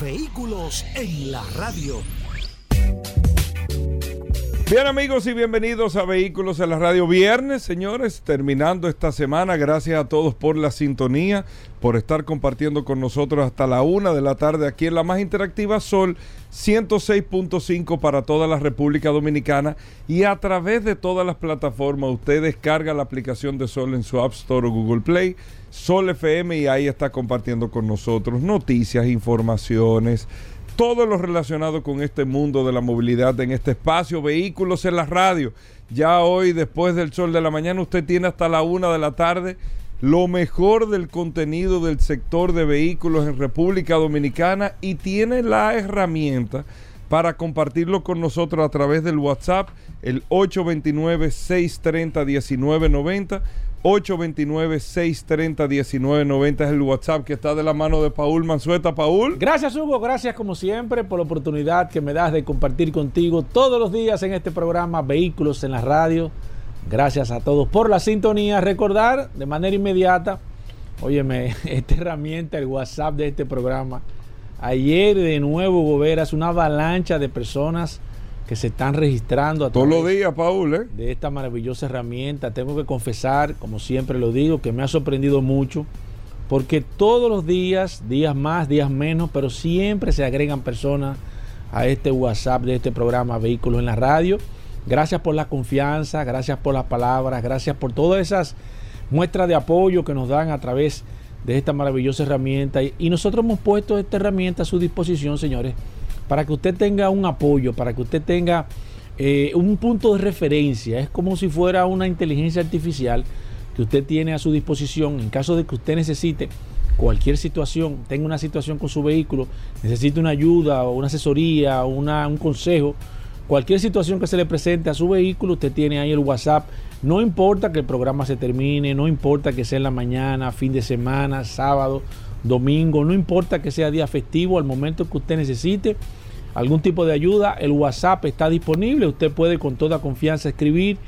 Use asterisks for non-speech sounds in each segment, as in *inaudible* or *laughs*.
Vehículos en la radio. Bien amigos y bienvenidos a Vehículos en la Radio. Viernes, señores, terminando esta semana, gracias a todos por la sintonía, por estar compartiendo con nosotros hasta la una de la tarde aquí en la más interactiva Sol 106.5 para toda la República Dominicana. Y a través de todas las plataformas usted descarga la aplicación de Sol en su App Store o Google Play, Sol FM y ahí está compartiendo con nosotros noticias, informaciones, todo lo relacionado con este mundo de la movilidad en este espacio, vehículos en la radio. Ya hoy, después del sol de la mañana, usted tiene hasta la una de la tarde lo mejor del contenido del sector de vehículos en República Dominicana y tiene la herramienta para compartirlo con nosotros a través del WhatsApp, el 829-630-1990 829-630-1990 es el WhatsApp que está de la mano de Paul Manzueta. Paul. Gracias Hugo, gracias como siempre por la oportunidad que me das de compartir contigo todos los días en este programa Vehículos en la Radio. Gracias a todos por la sintonía. Recordar de manera inmediata, óyeme, *laughs* esta herramienta, el WhatsApp de este programa. Ayer de nuevo, Goberas, una avalancha de personas que se están registrando a todos los días, Paul, ¿eh? de esta maravillosa herramienta. Tengo que confesar, como siempre lo digo, que me ha sorprendido mucho, porque todos los días, días más, días menos, pero siempre se agregan personas a este WhatsApp de este programa Vehículos en la Radio. Gracias por la confianza, gracias por las palabras, gracias por todas esas muestras de apoyo que nos dan a través de esta maravillosa herramienta. Y nosotros hemos puesto esta herramienta a su disposición, señores para que usted tenga un apoyo, para que usted tenga eh, un punto de referencia. Es como si fuera una inteligencia artificial que usted tiene a su disposición en caso de que usted necesite cualquier situación, tenga una situación con su vehículo, necesite una ayuda o una asesoría o un consejo, cualquier situación que se le presente a su vehículo, usted tiene ahí el WhatsApp. No importa que el programa se termine, no importa que sea en la mañana, fin de semana, sábado, domingo, no importa que sea día festivo, al momento que usted necesite algún tipo de ayuda, el WhatsApp está disponible, usted puede con toda confianza escribir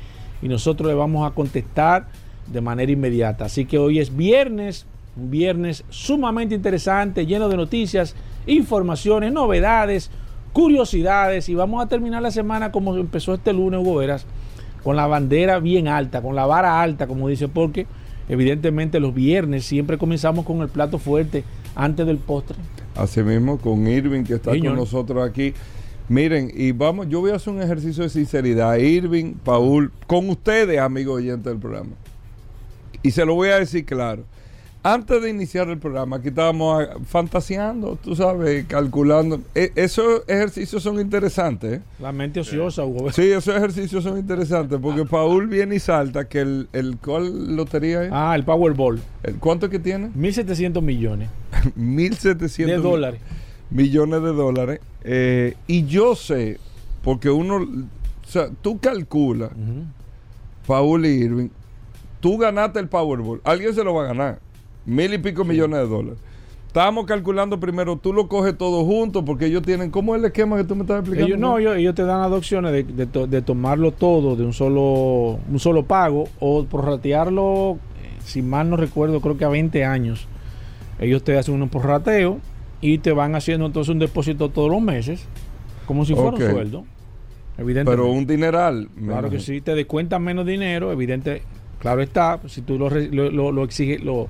y nosotros le vamos a contestar de manera inmediata. Así que hoy es viernes, un viernes sumamente interesante, lleno de noticias, informaciones, novedades, curiosidades y vamos a terminar la semana como empezó este lunes, Hugo Veras, con la bandera bien alta, con la vara alta, como dice, porque evidentemente los viernes siempre comenzamos con el plato fuerte antes del postre. Así mismo, con Irving que está con nosotros aquí. Miren, y vamos, yo voy a hacer un ejercicio de sinceridad. Irving, Paul, con ustedes, amigos oyentes del programa. Y se lo voy a decir claro. Antes de iniciar el programa, aquí estábamos ah, fantaseando, tú sabes, calculando. E, esos ejercicios son interesantes. ¿eh? La mente ociosa, Hugo. Sí, esos ejercicios son interesantes porque Paul viene y salta que el, el ¿cuál lotería es? Ah, el Powerball. ¿El, ¿Cuánto que tiene? 1.700 millones. *laughs* 1.700 de dólares. Millones de dólares. Eh, y yo sé, porque uno, o sea, tú calculas, Paul y Irving, tú ganaste el Powerball, alguien se lo va a ganar mil y pico millones de dólares. Estábamos calculando primero, tú lo coges todo junto porque ellos tienen, ¿cómo es el esquema que tú me estás explicando? Ellos no, ellos, te dan adopciones de, de, tomarlo todo de un solo, un solo pago o prorratearlo, eh, si mal no recuerdo, creo que a 20 años. Ellos te hacen un prorrateo y te van haciendo entonces un depósito todos los meses, como si fuera un sueldo. Pero un dineral. Claro que sí, te descuentan menos dinero, evidente, claro está, si tú lo, lo, lo exiges, lo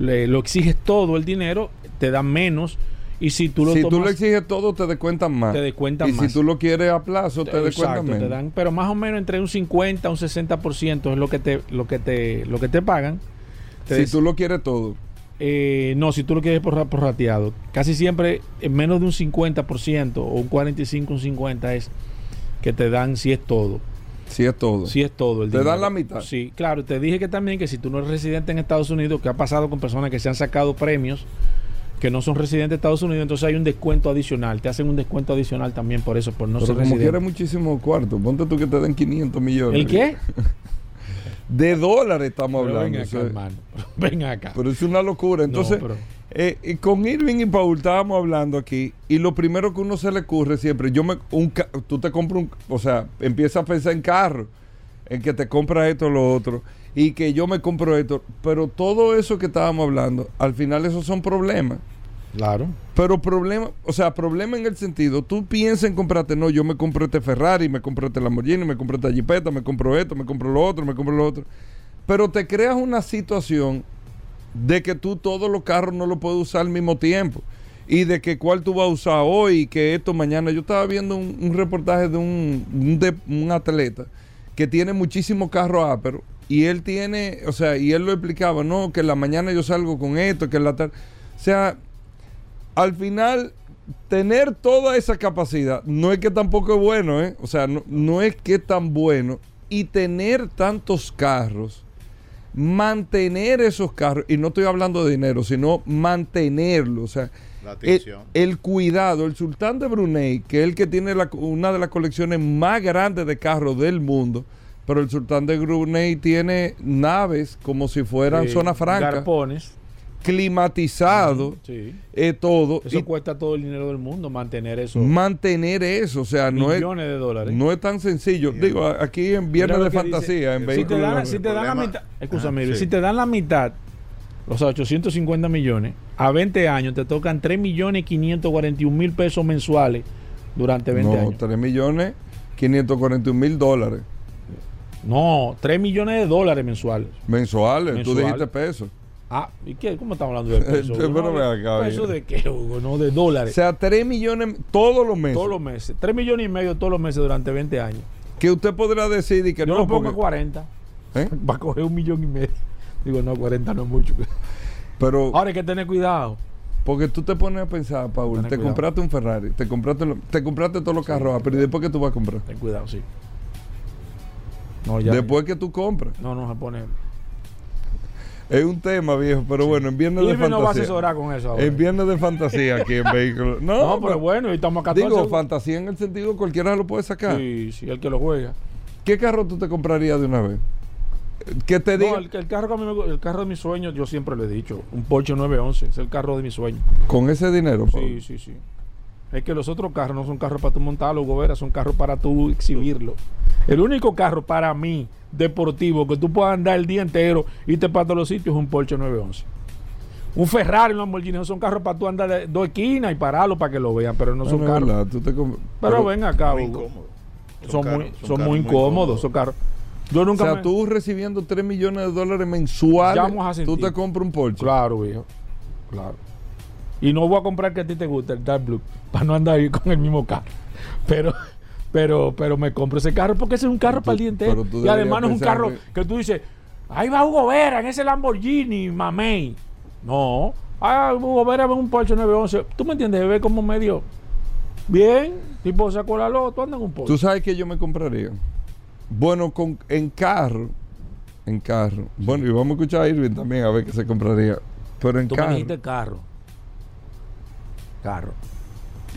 lo exiges todo el dinero, te dan menos. Y si tú lo Si tú lo exiges todo, te descuentan más. Te descuentan y más. si tú lo quieres a plazo, te descuentan menos. Te dan, pero más o menos entre un 50 a un 60% es lo que te, lo que te, lo que te pagan. si tú lo quieres todo. Eh, no, si tú lo quieres por, rateado. Casi siempre en menos de un 50% o un 45, un 50 es que te dan si es todo. Si es todo. Si es todo. El te dan la mitad. Sí, claro. Te dije que también que si tú no eres residente en Estados Unidos, que ha pasado con personas que se han sacado premios que no son residentes de Estados Unidos, entonces hay un descuento adicional. Te hacen un descuento adicional también por eso, por no Pero ser como residente. quiera muchísimo cuarto. Ponte tú que te den 500 millones. ¿El qué? *laughs* De dólares estamos Pero hablando. ven o acá, sea, hermano. *laughs* Ven acá. pero es una locura. Entonces, pero- eh, y con Irving y Paul estábamos hablando aquí y lo primero que uno se le ocurre siempre, yo me, un, tú te compras un, o sea, empiezas a pensar en carro, en que te compras esto o lo otro y que yo me compro esto, pero todo eso que estábamos hablando, al final esos son problemas. Claro. Pero problema, o sea, problema en el sentido, tú piensas en comprarte, no, yo me compro este Ferrari, me compro este Lamborghini, me compro esta Jeepeta, me compro esto, me compro lo otro, me compro lo otro. Pero te creas una situación de que tú todos los carros no los puedes usar al mismo tiempo. Y de que cuál tú vas a usar hoy y que esto mañana. Yo estaba viendo un, reportaje de un, un de- un atleta que tiene muchísimos carros áperos y él tiene, o sea, y él lo explicaba, no, que en la mañana yo salgo con esto, que en la tarde. O sea, al final, tener toda esa capacidad no es que tampoco es bueno, ¿eh? O sea, no, no es que es tan bueno. Y tener tantos carros, mantener esos carros, y no estoy hablando de dinero, sino mantenerlos, o sea, La el, atención. el cuidado, el sultán de Brunei, que es el que tiene la- una de las colecciones más grandes de carros del mundo, pero el sultán de Brunei tiene naves como si fueran Sí, zona franca, Garpones. Climatizado, Sí. eh, todo, Eso y cuesta todo el dinero del mundo mantener eso. mantener eso, o sea, no es, millones de dólares. no es tan sencillo. Digo, aquí en Viernes de dice. Fantasía, en Si si te vehículos dan, de- si te dan la mitad, escúchame, Ajá, si te dan la mitad, o sea, 850 millones, a 20 años te tocan 3 millones 541 mil pesos mensuales durante 20 no, años. 3 millones 541 mil dólares No, 3 millones de dólares mensuales. mensuales. Tú dijiste pesos. Ah, ¿y qué? ¿Cómo estamos hablando de pesos? *laughs* Pero bien. de qué, Hugo? No, de O dólares. sea, 3 millones todos los meses. todos los meses. 3 millones y medio todos los meses durante 20 años. Que usted podrá decir y que Yo no, lo pongo porque- 40. ¿Eh? *laughs* Va a coger un millón y medio. Digo, no, 40 no es mucho. Pero Ahora hay que tener cuidado. porque tú te pones a pensar, Paul, te cuidado. compraste un Ferrari, te compraste, lo- te compraste todos los carros, ah, pero ¿y después que tú vas a comprar? Ten cuidado, sí. No, ya. Después que tú compras. No, no se pone. Es un tema, viejo, pero bueno, en Viernes de Irving no va a Fantasía. asesorar con eso ahora. En Viernes de Fantasía aquí en *laughs* Vehículos. No, No, pero bueno, y estamos acá Digo, fantasía en el sentido cualquiera lo puede sacar. Sí, sí, el que lo juega. ¿Qué carro tú te comprarías de una vez? Que te diga No, el, el carro que a mí me el carro de mis sueños, yo siempre lo he dicho, un Porsche 911, es el carro de mis sueños. con ese dinero. Sí, sí, sí. Es que los otros carros no son carros para tú montarlo, Gobera, son carros para tú exhibirlo. El único carro para mí deportivo que tú puedas andar el día entero y te para todos los sitios es un Porsche 911. Un Ferrari, un Lamborghini, no son carros para tú andar de dos esquinas y pararlo para que lo vean, pero no son no carros. verdad, tú te com- Pero, ven acá, Muy Hugo. incómodo. Son, muy, son muy incómodos, son carros. Yo O nunca sea, me- tú recibiendo 3 millones de dólares mensuales, tú te compras un Porsche. Claro, viejo. Claro. Y no voy a comprar que a ti te guste el Dark Blue *laughs* para no andar ahí con el mismo carro. Pero, pero, pero me compro ese carro porque ese es un carro para el pero tú Y además no es un carro que- que tú dices, ahí va Hugo Vera en ese Lamborghini, mamey. No. Ah, Hugo Vera ve un Porsche 911. ¿Tú me entiendes? Ve como medio bien. Tipo sacó la loto, anda en un Porsche. ¿Tú sabes que yo me compraría? Bueno, con, en carro. En carro. Bueno, y vamos a escuchar a Irving también a ver qué se compraría. Pero en Tú me carro. dijiste carro. Carro.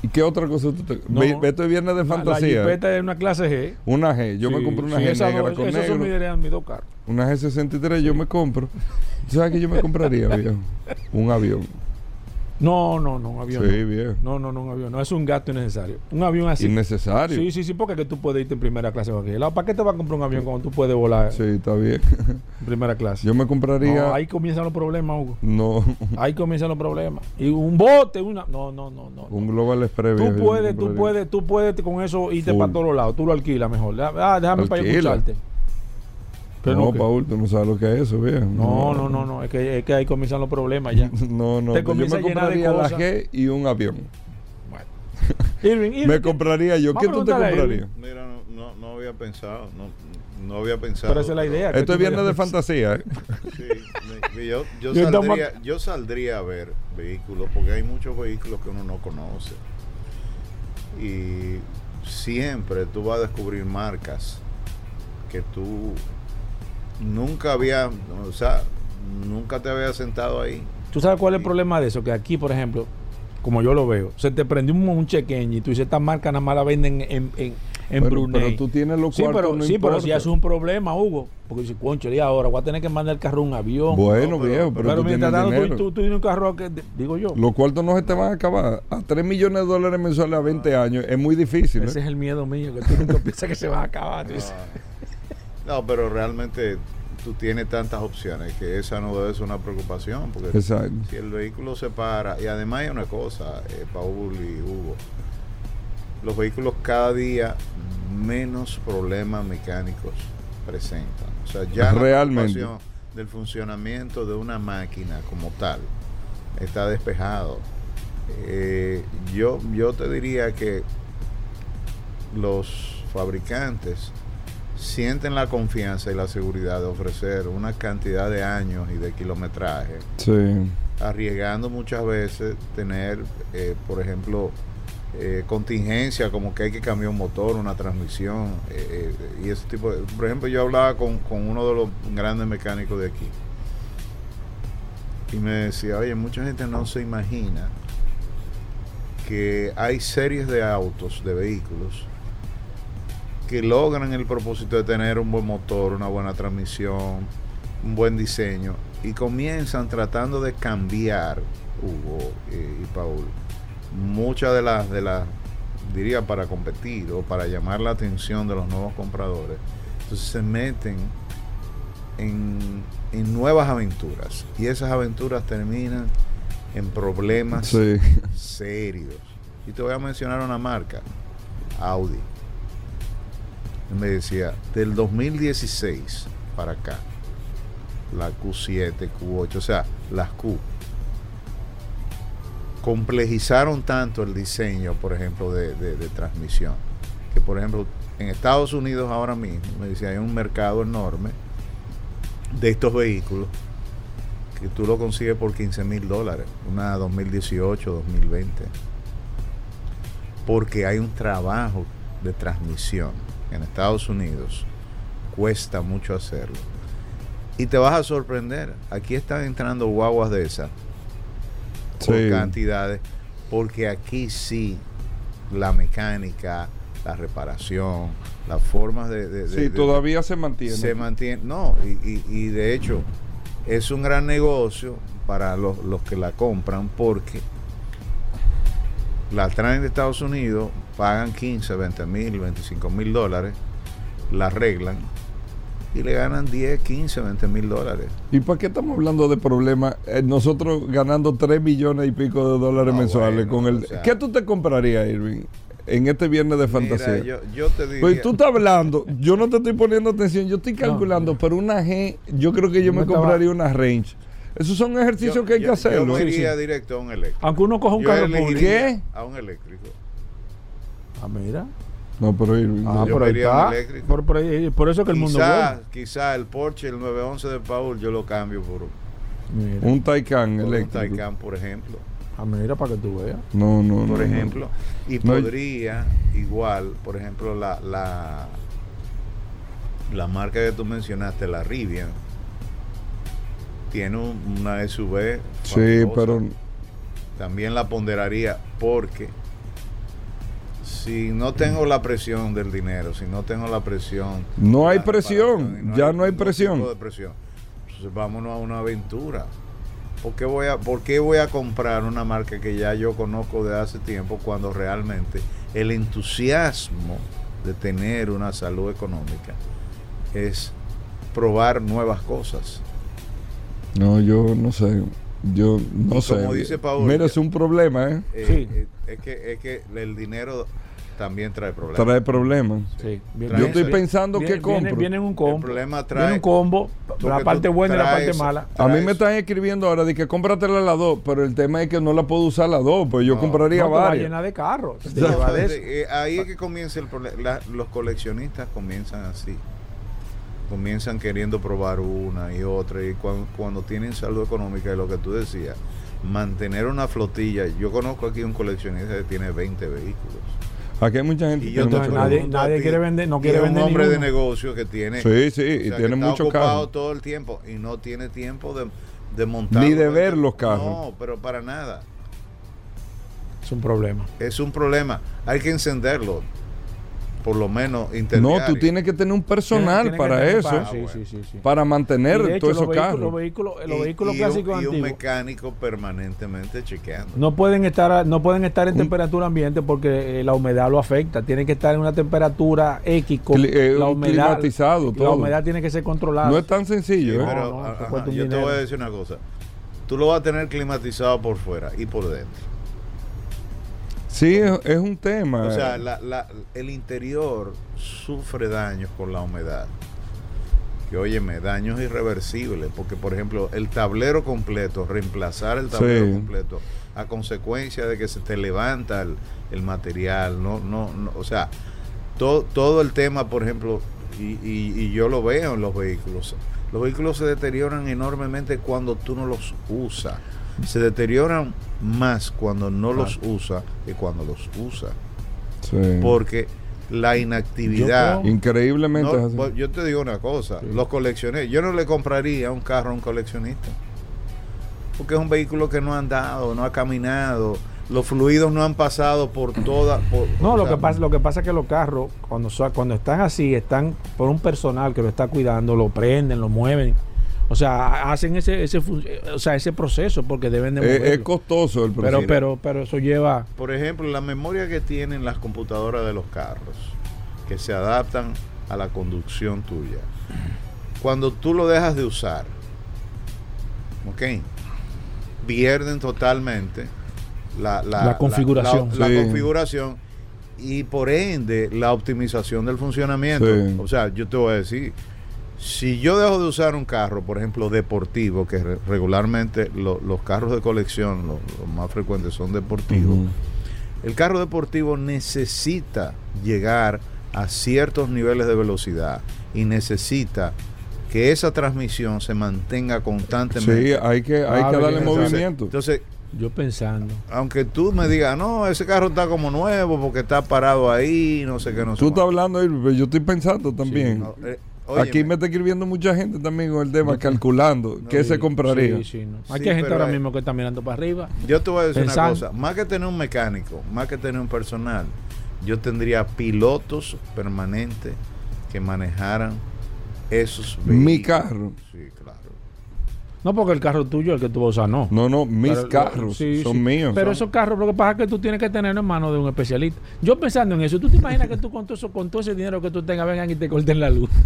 ¿Y qué otra cosa tú te No. Es viernes de La- La fantasía. Jeepeta es una clase G. una G. Yo me Sí, compré una sí, G esas negra dos- con esos son mis, negro. mis dos carros. Una G63 yo me compro. ¿Tú sabes que yo me compraría, *laughs* viejo? Un avión. No, no, no, un avión. Sí, no. viejo. No, no, no, un avión. No es un gasto innecesario. Un avión así. Innecesario. Sí, sí, sí, porque que tú puedes irte en primera clase a cualquier lado. ¿Para qué te vas a comprar un avión cuando tú puedes volar Sí, está bien. *laughs* en primera clase? Yo me compraría. No, ahí comienzan los problemas, Hugo. No, Ahí comienzan los problemas. Y un bote, una. No, no, no, no. un Global Express. Tú puedes, tú puedes, tú puedes con eso irte Full. para todos lados. Tú lo alquilas mejor. Ah, déjame para yo escucharte. Pero no. Paul, tú no sabes lo que es eso, viejo. No, no, no, no. Es que, es que ahí comienzan los problemas ya. *laughs* No, no. Te yo me compraría la. G y un avión. Bueno. Irving, Irving, Me ¿qué- compraría yo. ¿Qué tú te comprarías? Mira, no, no, no había pensado. No, no había pensado. Pero esa es la idea. Esto es viernes de fantasía. ¿eh? *laughs* Sí, me- yo, saldría, yo saldría a ver vehículos, porque hay muchos vehículos que uno no conoce. Y siempre tú vas a descubrir marcas que tú nunca había, o sea, nunca te había sentado ahí. ¿Tú sabes cuál es el problema de eso? Que aquí, por ejemplo, como yo lo veo, se te prendió un, un chequeño y tú dices, esta marca nada más la venden en, en, en Pero- Brunei. pero tú tienes los sí, cuartos, pero, no sí, pero si es un problema, Hugo. Porque dice, concho, y ahora voy a tener que mandar el carro a un avión. Bueno, No, viejo, pero, pero tú tienes mientras tanto, dinero. tú, tú, tú tienes un carro que, digo yo, Los cuartos no se te van a acabar. A 3 millones de dólares mensuales a 20 años es muy difícil. ese ¿eh? es el miedo mío, que tú nunca *laughs* piensas que se va a acabar. No, pero realmente tú tienes tantas opciones que esa no debe ser una preocupación. Porque Exacto. si el vehículo se para, y además hay una cosa, eh, Paul y Hugo, los vehículos cada día menos problemas mecánicos presentan. O sea, ya la Realmente. preocupación del funcionamiento de una máquina como tal está despejado. Eh, yo, yo te diría que los fabricantes sienten la confianza y la seguridad de ofrecer una cantidad de años y de kilometraje Sí. arriesgando muchas veces tener, eh, por ejemplo, eh, contingencia como que hay que cambiar un motor, una transmisión eh, eh, y ese tipo de... Por ejemplo, yo hablaba con, con uno de los grandes mecánicos de aquí y me decía, oye, mucha gente no se imagina que hay series de autos, de vehículos, que logran el propósito de tener un buen motor, una buena transmisión, un buen diseño y comienzan tratando de cambiar Hugo eh, y Paul muchas de las de las diría para competir o para llamar la atención de los nuevos compradores entonces se meten en, en nuevas aventuras y esas aventuras terminan en problemas Sí. serios y te voy a mencionar una marca Audi me decía del 2016 para acá la Q7, Q8, o sea, las Q. Complejizaron tanto el diseño, por ejemplo, de, de- de transmisión, que por ejemplo, en Estados Unidos ahora mismo, me decía, hay un mercado enorme de estos vehículos que tú lo consigues por 15 mil dólares, una 2018, 2020, porque hay un trabajo de transmisión en Estados Unidos, cuesta mucho hacerlo. Y te vas a sorprender. Aquí están entrando guaguas de esas por Sí. cantidades, porque aquí sí la mecánica, la reparación, las formas de, de- de- Sí, de- todavía se mantiene. se mantiene. No, y, y- y de hecho es un gran negocio para los, los que la compran porque la traen de Estados Unidos, pagan 15, 20 mil, 25 mil dólares, la arreglan y le ganan 10, 15, 20 mil dólares. ¿Y para qué estamos hablando de problemas? Eh, nosotros ganando 3 millones y pico de dólares No, mensuales bueno, con el... o sea- ¿Qué tú te comprarías, Irving, en este viernes de Mira, fantasía? yo, yo te diría, Pues tú estás hablando, yo no te estoy poniendo atención, yo estoy calculando, pero una G, yo creo que yo me estaba- compraría una range. Esos son ejercicios yo- que hay yo- que hacerlo. Yo Sí, iría sí. directo a un eléctrico. Aunque uno coja un Yo carro público. ¿Qué? A un eléctrico. Ah, mira. No, pero Ah, no. Yo por ahí está. eléctrico. Por, por ahí- por eso que el mundo es Quizá, el Porsche, el 911 de Paul, yo lo cambio por, Mira. un Taycan por un eléctrico. Taycan, por ejemplo. Ah, mira, para que tú veas. No, no, Por no, no. ejemplo. Y No, podría, igual, por ejemplo, la, la, la marca que tú mencionaste, la Rivian, tiene un- una SUV. Sí, pero También la ponderaría porque si no tengo la presión del dinero, si no tengo la presión... No hay presión, reparación, y ya no hay presión. de presión, entonces vámonos a una aventura. ¿Por qué, voy a, ¿Por qué voy a comprar una marca que ya yo conozco de hace tiempo cuando realmente el entusiasmo de tener una salud económica es probar nuevas cosas? no, yo no sé. Yo no Y sé. como dice Paul, es un problema, ¿eh? Eh, Sí. eh, es, que, es que el dinero también trae problemas. Trae problemas. Sí. Trae Yo estoy pensando Viene- que compro. Viene, viene en un El combo. problema Viene trae... un combo. La parte buena y la parte mala. A mí me están escribiendo ahora de que cómpratela las dos, pero el tema es que no la puedo usar las dos, pues yo No, compraría No te va a varias. llenar de carros. *laughs* No, de eh, ahí es que comienza el problema. los coleccionistas comienzan así. Comienzan queriendo probar una y otra. Y cuando, cuando tienen salud económica, es lo que tú decías, mantener una flotilla. Yo conozco aquí un coleccionista que tiene 20 vehículos. Aquí hay mucha gente Y que no nadie- nadie quiere vender- no y quiere es vender un hombre de negocio que tiene. Sí, sí, o y sea, tiene mucho ocupado carro. todo el tiempo y no tiene tiempo de, de montar. Ni de ver los carros. No, pero para nada. Es un problema. Es un problema. Hay que encenderlo. Por lo menos interdiario. No, tú tienes que tener un personal para eso. para- sí, sí, sí, sí. Para Y mantener de hecho, todos esos carros. los vehículos, los Y- vehículos y clásicos un, y un antiguos mecánico permanentemente chequeando. no pueden estar no pueden estar en Un- temperatura ambiente porque eh, la humedad lo afecta. Tienen que estar en una temperatura X con Cli- eh, la humedad. climatizado, La humedad tiene que ser controlada. No es tan sencillo, Sí, ¿eh? pero No, no, ajá, yo te voy a decir una cosa. Tú lo vas a tener climatizado por fuera y por dentro. Sí, es, es un tema. O sea, la- la- el interior sufre daños por la humedad. Que óyeme, daños irreversibles. Porque, por ejemplo, el tablero completo, reemplazar el tablero Sí. completo a consecuencia de que se te levanta el, el material. No, no, no, o sea, todo, todo el tema, por ejemplo, y, y- y yo lo veo en los vehículos. Los vehículos se deterioran enormemente cuando tú no los usas. Se deterioran más cuando no los usas que cuando los usas Sí. porque la inactividad. Yo creo- Increíblemente No, es así. pues, yo te digo una cosa, los coleccioné. Yo no le compraría un carro a un coleccionista. Porque es un vehículo que no ha andado, no ha caminado, los fluidos no han pasado por toda. por- No, lo sea, que pasa, lo que pasa es que los carros, cuando, cuando están así, están por un personal que lo está cuidando, lo prenden, lo mueven. O sea, hacen ese, ese, o sea, ese proceso porque deben de Es, es moverlo. costoso el pero, proceso. pero, pero eso lleva. Por ejemplo, la memoria que tienen las computadoras de los carros, que se adaptan a la conducción tuya. Cuando tú lo dejas de usar, ¿ok? Pierden totalmente la, La configuración. la- la Sí. configuración y por ende la optimización del funcionamiento. Sí. O sea, yo te voy a decir, si yo dejo de usar un carro, por ejemplo, deportivo, que re- regularmente lo- los carros de colección, lo- los, más frecuentes son deportivos, el carro deportivo necesita llegar a ciertos niveles de velocidad y necesita que esa transmisión se mantenga constantemente. Sí, hay que, hay Ah, que bien, darle entonces- movimiento. Entonces, Yo pensando. aunque tú me digas, no, ese carro está como nuevo porque está parado ahí, no sé qué, no sé Tú estás cuánto". hablando yo estoy pensando también. No, eh, Aquí me está escribiendo mucha gente también con el tema, calculando No, qué se compraría. Sí, sí, no. Sí, Aquí hay gente ahora hay- mismo que está mirando para arriba. Yo te voy a decir Pensando. una cosa, más que tener un mecánico, más que tener un personal, yo tendría pilotos permanentes que manejaran esos vehículos. Mi carro. Sí, claro. No porque el carro tuyo, el que tú vas a usar, no. No, no, mis Pero- carros sí, son sí. míos. Pero esos carros, lo que pasa es que tú tienes que tener en mano de un especialista. Yo pensando en eso, ¿tú te imaginas que tú con todo, eso, con todo ese dinero que tú tengas vengan y te corten la luz? *laughs*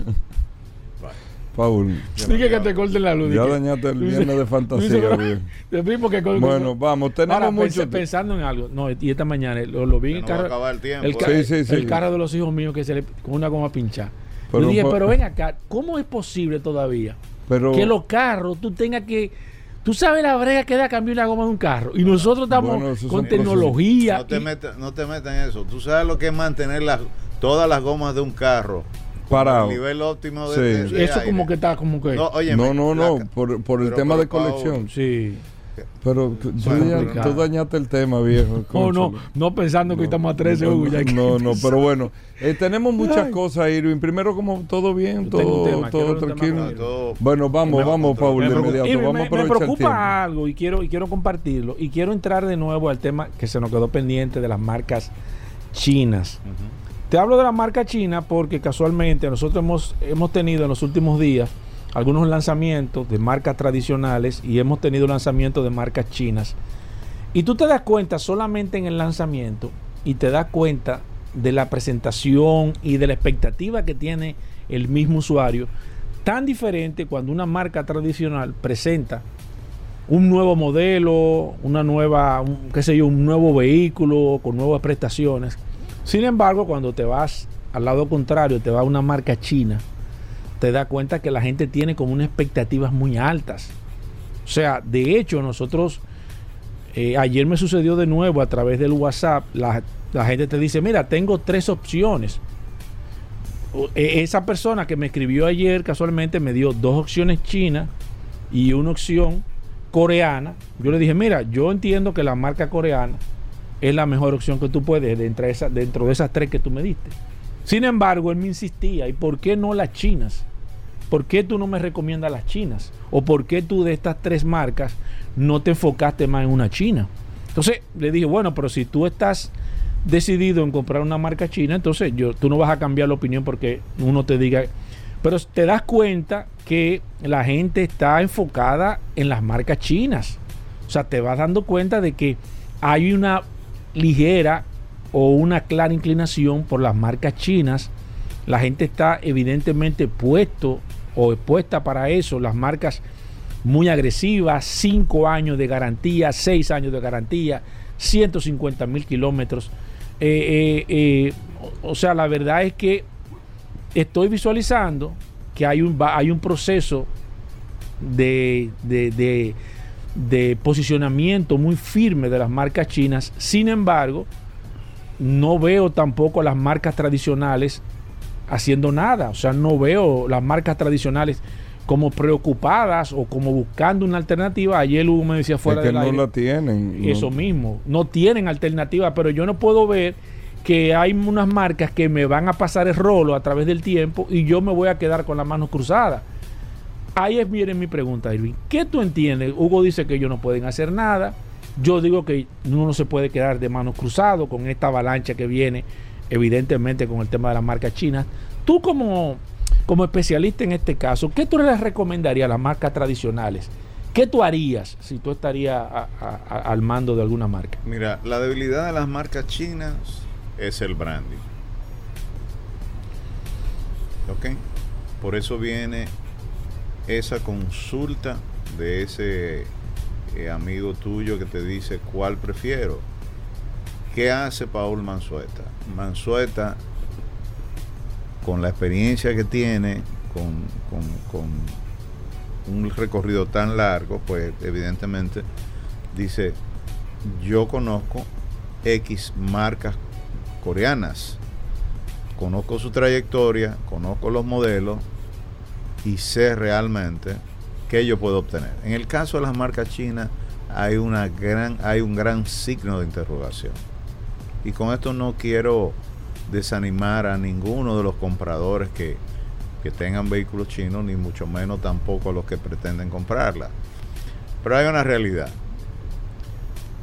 Paul, Dije que te corten la luz. ya dije. dañaste el viernes de *laughs* fantasía. que *laughs* con- Bueno, vamos, tenemos Ahora, mucho. pensé- pensando en algo. No, y esta mañana lo, lo vi en el carro. acabar el tiempo, el, ¿eh? ca- Sí, sí, sí. el carro de los hijos míos que se le con una goma pinchada. Pero Yo dije, pero ven acá, ¿cómo es posible todavía Pero, que los carros tú tengas que. Tú sabes la brega que da cambiar una goma de un carro. Y nosotros estamos Bueno, con son tecnología. No te, y- metas, no te metas en eso. Tú sabes lo que es mantener las, todas las gomas de un carro Parado. al nivel óptimo de, Sí. de- de eso aire. como que está como que. No, óyeme, no, no, no, por, por el tema de colección. Sí. Pero tú, Bueno, ya- complicado. tú dañaste el tema, viejo. No, *laughs* no, cónchale. no pensando que estamos a 13, no, Hugo, ya hay que no, no, pensar. pero bueno, eh, tenemos muchas Ay. cosas, Irving. Primero, como todo bien, Yo todo, tema, todo tranquilo. todo- Bueno, vamos, Me- vamos, Paul, de inmediato. Me, vamos a me- el preocupa algo y quiero, y quiero compartirlo. Y quiero entrar de nuevo al tema que se nos quedó pendiente de las marcas chinas. Te hablo de la marca china porque casualmente nosotros hemos, hemos tenido en los últimos días algunos lanzamientos de marcas tradicionales y hemos tenido lanzamientos de marcas chinas. Y tú te das cuenta solamente en el lanzamiento y te das cuenta de la presentación y de la expectativa que tiene el mismo usuario, tan diferente cuando una marca tradicional presenta un nuevo modelo, una nueva, qué sé yo, un nuevo vehículo con nuevas prestaciones. Sin embargo, cuando te vas al lado contrario, te va una marca china, te das cuenta que la gente tiene como unas expectativas muy altas. O sea, de hecho, nosotros, eh, ayer me sucedió de nuevo a través del WhatsApp, la, gente te dice, mira, tengo tres opciones. E- Esa persona que me escribió ayer casualmente me dio dos opciones chinas y una opción coreana. Yo le dije, mira, yo entiendo que la marca coreana es la mejor opción que tú puedes dentro de, esa- dentro de esas tres que tú me diste. Sin embargo, él me insistía, ¿y por qué no las chinas? ¿por qué tú no me recomiendas las chinas? ¿O por qué tú de estas tres marcas no te enfocaste más en una china? Entonces le dije, bueno, pero si tú estás decidido en comprar una marca china, entonces yo, tú no vas a cambiar la opinión porque uno te diga... Pero te das cuenta que la gente está enfocada en las marcas chinas. O sea, te vas dando cuenta de que hay una ligera o una clara inclinación por las marcas chinas. La gente está evidentemente puesto o expuesta para eso. Las marcas muy agresivas, 5 años de garantía, 6 años de garantía, 150 mil kilómetros. Eh, eh, eh, o sea, la verdad es que estoy visualizando que hay un, hay un proceso de, de, de posicionamiento muy firme de las marcas chinas. Sin embargo, no veo tampoco las marcas tradicionales haciendo nada. O sea, no veo las marcas tradicionales como preocupadas o como buscando una alternativa. Ayer Hugo me decía fuera es que del no aire, la tienen. no. Eso mismo, no tienen alternativa, pero yo no puedo ver que hay unas marcas que me van a pasar el rolo a través del tiempo y yo me voy a quedar con las manos cruzadas. Ahí es, miren mi pregunta, Irving. ¿Qué tú entiendes? Hugo dice que ellos no pueden hacer nada. Yo digo que uno no se puede quedar de manos cruzadas con esta avalancha que viene, evidentemente, con el tema de las marcas chinas. Tú como, como especialista en este caso, ¿qué tú les recomendarías a las marcas tradicionales? ¿Qué tú harías si tú estarías al mando de alguna marca? Mira, la debilidad de las marcas chinas es el branding. ¿Ok? Por eso viene esa consulta de ese eh, amigo tuyo que te dice cuál prefiero. ¿Qué hace Paul Mansueta? Mansueta, con la experiencia que tiene, con, con- con un recorrido tan largo, pues evidentemente dice, yo conozco X marcas coreanas, conozco su trayectoria, conozco los modelos y sé realmente qué yo puedo obtener. En el caso de las marcas chinas hay, una gran, hay un gran signo de interrogación. Y con esto no quiero desanimar a ninguno de los compradores que, que tengan vehículos chinos, ni mucho menos tampoco a los que pretenden comprarla. Pero hay una realidad.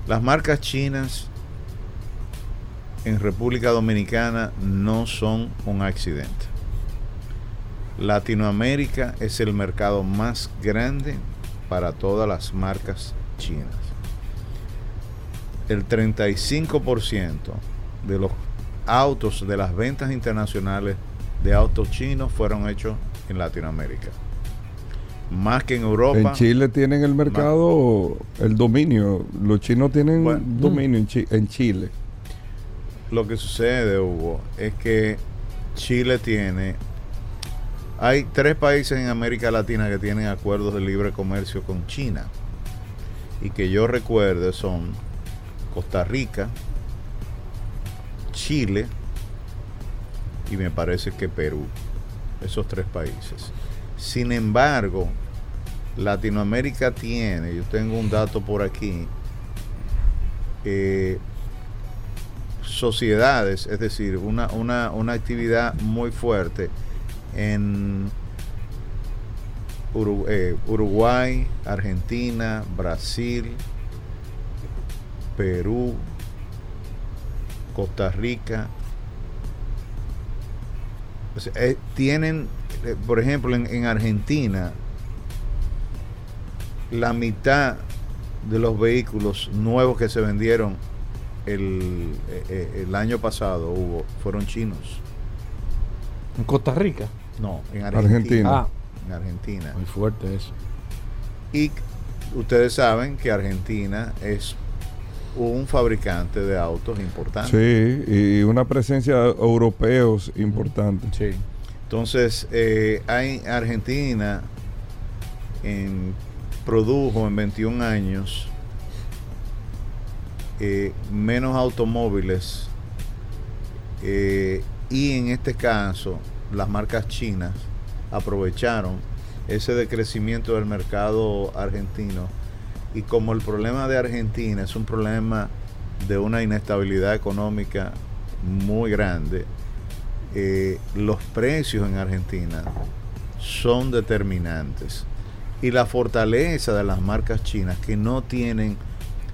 Las marcas chinas en República Dominicana no son un accidente. Latinoamérica es el mercado más grande para todas las marcas chinas. El 35% de los autos de las ventas internacionales de autos chinos fueron hechos en Latinoamérica. Más que en Europa. En Chile tienen el mercado, el dominio. Los chinos tienen Bueno. dominio en, Chi- en Chile. Lo que sucede, Hugo, es que Chile tiene. Hay tres países en América Latina que tienen acuerdos de libre comercio con China. Y que yo recuerde son Costa Rica, Chile y me parece que Perú. Esos tres países. Sin embargo, Latinoamérica tiene, yo tengo un dato por aquí, eh, sociedades, es decir, una, una, una actividad muy fuerte en eh, Uruguay, Argentina, Brasil, Perú, Costa Rica. Eh, tienen, eh, por ejemplo, en, en Argentina, la mitad de los vehículos nuevos que se vendieron el, el año pasado hubo, fueron chinos. En Costa Rica. No, en Argentina. Argentina. Ah, En Argentina. muy fuerte eso. Y ustedes saben que Argentina es un fabricante de autos importante. Sí, y una presencia de europeos importante. Sí. Entonces, eh, hay Argentina en- produjo en 21 años eh, menos automóviles eh, y en este caso las marcas chinas aprovecharon ese decrecimiento del mercado argentino y como el problema de Argentina es un problema de una inestabilidad económica muy grande, eh, los precios en Argentina son determinantes. Y la fortaleza de las marcas chinas que no tienen,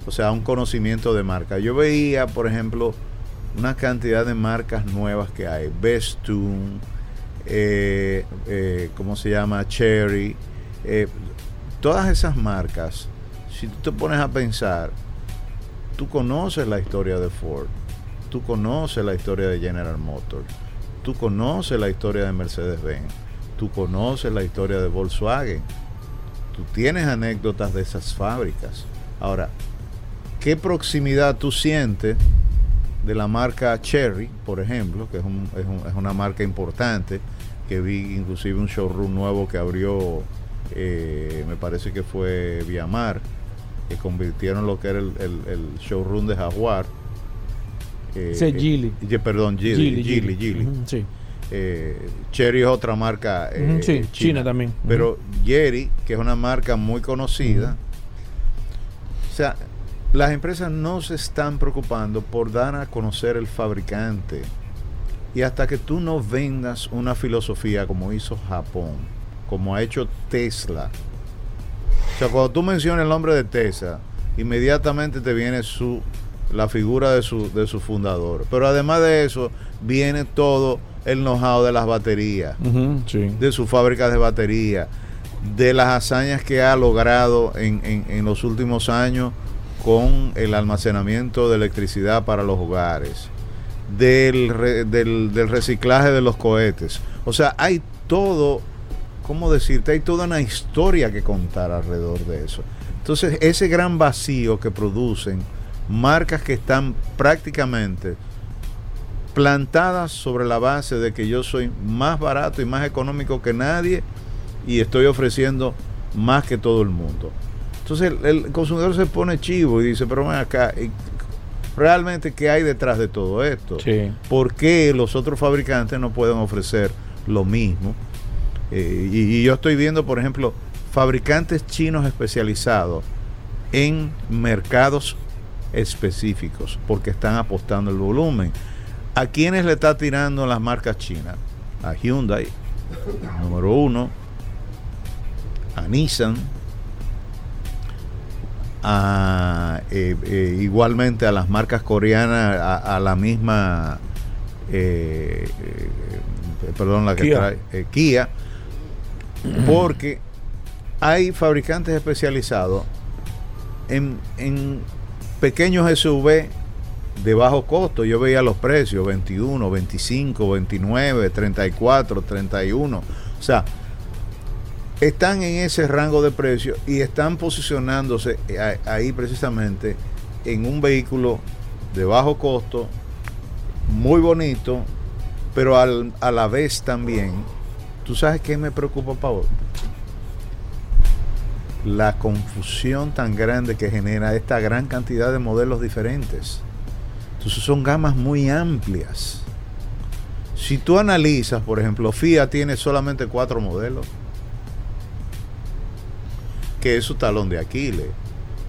o sea, un conocimiento de marca. Yo veía, por ejemplo, una cantidad de marcas nuevas que hay. Bestune, eh, eh, ¿cómo se llama? Cherry. eh, todas esas marcas, si tú te pones a pensar, tú conoces la historia de Ford, tú conoces la historia de General Motors, tú conoces la historia de Mercedes-Benz, tú conoces la historia de Volkswagen, tú tienes anécdotas de esas fábricas. Ahora, ¿qué proximidad tú sientes de la marca Cherry, por ejemplo, que es, un- es un- es una marca importante, que vi inclusive un showroom nuevo que abrió, eh, me parece que fue Viamar, que convirtieron lo que era el, el- el showroom de Jaguar. Eh, eh, ye- perdón. Ujú, sí. Eh, Cherry es otra marca eh, sí, China también. Pero Jerry, que es una marca muy conocida, o sea, las empresas no se están preocupando por dar a conocer el fabricante. Y hasta que tú no vendas una filosofía como hizo Japón, como ha hecho Tesla. O sea, cuando tú mencionas el nombre de Tesla, inmediatamente te viene su la figura de su, de su fundador. Pero además de eso, viene todo el know-how de las baterías sí. de su fábrica de batería, de las hazañas que ha logrado en, en- en los últimos años con el almacenamiento de electricidad para los hogares, del, re- del, del reciclaje de los cohetes. O sea, hay todo, ¿cómo decirte? Hay toda una historia que contar alrededor de eso. Entonces, ese gran vacío que producen marcas que están prácticamente plantadas sobre la base de que yo soy más barato y más económico que nadie y estoy ofreciendo más que todo el mundo. Entonces el, el consumidor se pone chivo y dice, pero ven acá, ¿y realmente qué hay detrás de todo esto? Sí. ¿Por qué los otros fabricantes no pueden ofrecer lo mismo? Eh, y, y yo estoy viendo, por ejemplo, fabricantes chinos especializados en mercados específicos, porque están apostando el volumen. ¿A quiénes le está tirando las marcas chinas? A Hyundai, número uno, a Nissan, a, eh, eh, igualmente a las marcas coreanas, a, a la misma, eh, eh, perdón, la que Kia. trae, eh, Kia, porque hay fabricantes especializados en, en pequeños SUV de bajo costo. Yo veía los precios, 21, 25, 29, 34, 31. O sea, están en ese rango de precio y están posicionándose a- ahí precisamente en un vehículo de bajo costo, muy bonito, pero al- a la vez también, ¿tú sabes qué me preocupa, Pablo? La confusión tan grande que genera esta gran cantidad de modelos diferentes. Entonces son gamas muy amplias. Si tú analizas, por ejemplo, Fiat tiene solamente cuatro modelos que es su talón de Aquiles.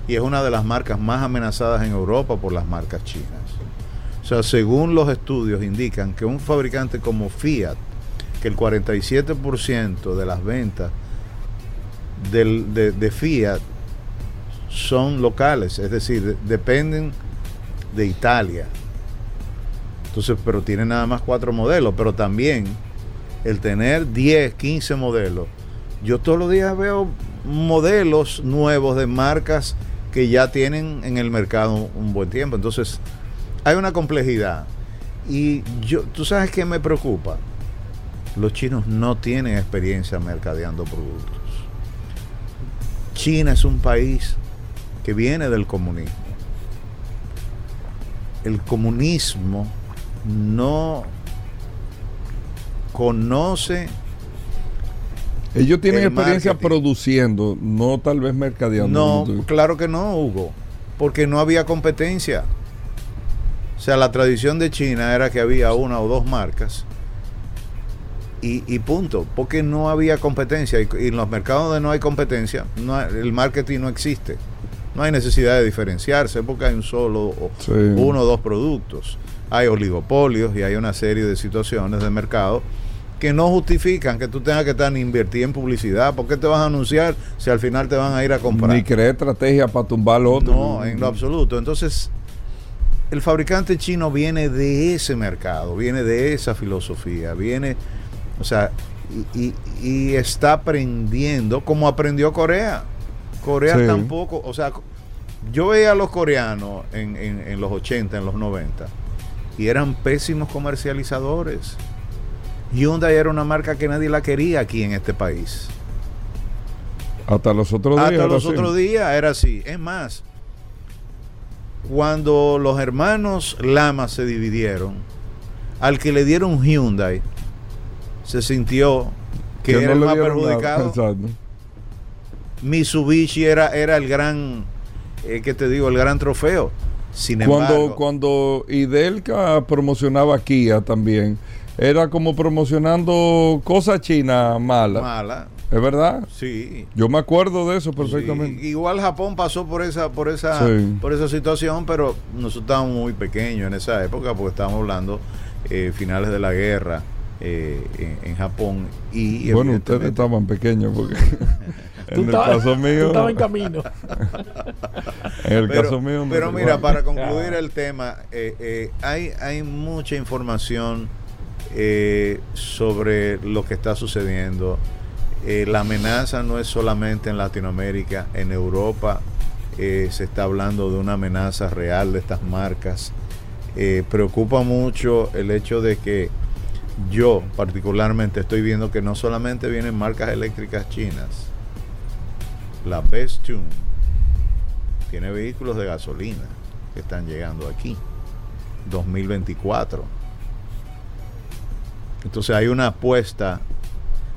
Y es una de las marcas más amenazadas en Europa por las marcas chinas. O sea, según los estudios indican que un fabricante como Fiat, que el 47% de las ventas del- de, de Fiat son locales, es decir, de- dependen de Italia. Entonces, pero tiene nada más cuatro modelos, pero también el tener 10, 15 modelos. Yo todos los días veo modelos nuevos de marcas que ya tienen en el mercado un buen tiempo. Entonces, hay una complejidad. Y yo, ¿tú sabes qué me preocupa? Los chinos no tienen experiencia mercadeando productos. China es un país que viene del comunismo. El comunismo no conoce Ellos tienen El experiencia marketing. produciendo, no tal vez mercadeando. No, claro que no, Hugo, porque no había competencia. O sea, la tradición de China era que había una o dos marcas y, y punto, porque no había competencia. Y, y en los mercados donde no hay competencia, no hay- el marketing no existe. No hay necesidad de diferenciarse porque hay un solo, o Sí. uno o dos productos. Hay oligopolios y hay una serie de situaciones de mercado que no justifican que tú tengas que estar invertir en publicidad. ¿Por qué te vas a anunciar si al final te van a ir a comprar? Ni creer estrategia para tumbar lo otro. No, en lo absoluto. Entonces, el fabricante chino viene de ese mercado, viene de esa filosofía, viene, o sea, y, y- y está aprendiendo como aprendió Corea. Corea Sí. tampoco, o sea, yo veía a los coreanos en, en- en los 80, en los 90, y eran pésimos comercializadores. Hyundai era una marca que nadie la quería aquí en este país. Hasta los otros días. Hasta era los así. otros días era así. Es más, cuando los hermanos Lama se dividieron, al que le dieron Hyundai, se sintió que, era no el más nada. perjudicado. Exacto. Mitsubishi era, era el gran, eh, ¿qué te digo? El gran trofeo. Sin Cuando, embargo, cuando Idelka promocionaba Kia también, era como promocionando cosas chinas malas. mala, ¿Es verdad? sí. Yo me acuerdo de eso perfectamente. Sí, igual Japón pasó por esa, por esa, Sí. por esa situación, pero nosotros estábamos muy pequeños en esa época porque estábamos hablando eh, finales de la guerra eh, en, en Japón y bueno, ustedes estaban pequeños porque *laughs* en el caso mío, estabas en camino. *laughs* en el pero, caso mío, pero mira, para concluir el tema, eh, eh, hay, hay mucha información eh, sobre lo que está sucediendo. Eh, la amenaza no es solamente en Latinoamérica, en Europa eh, se está hablando de una amenaza real de estas marcas. Preocupa mucho el hecho de que yo particularmente estoy viendo que no solamente vienen marcas eléctricas chinas, la Best Tune tiene vehículos de gasolina que están llegando aquí 2024 entonces hay una apuesta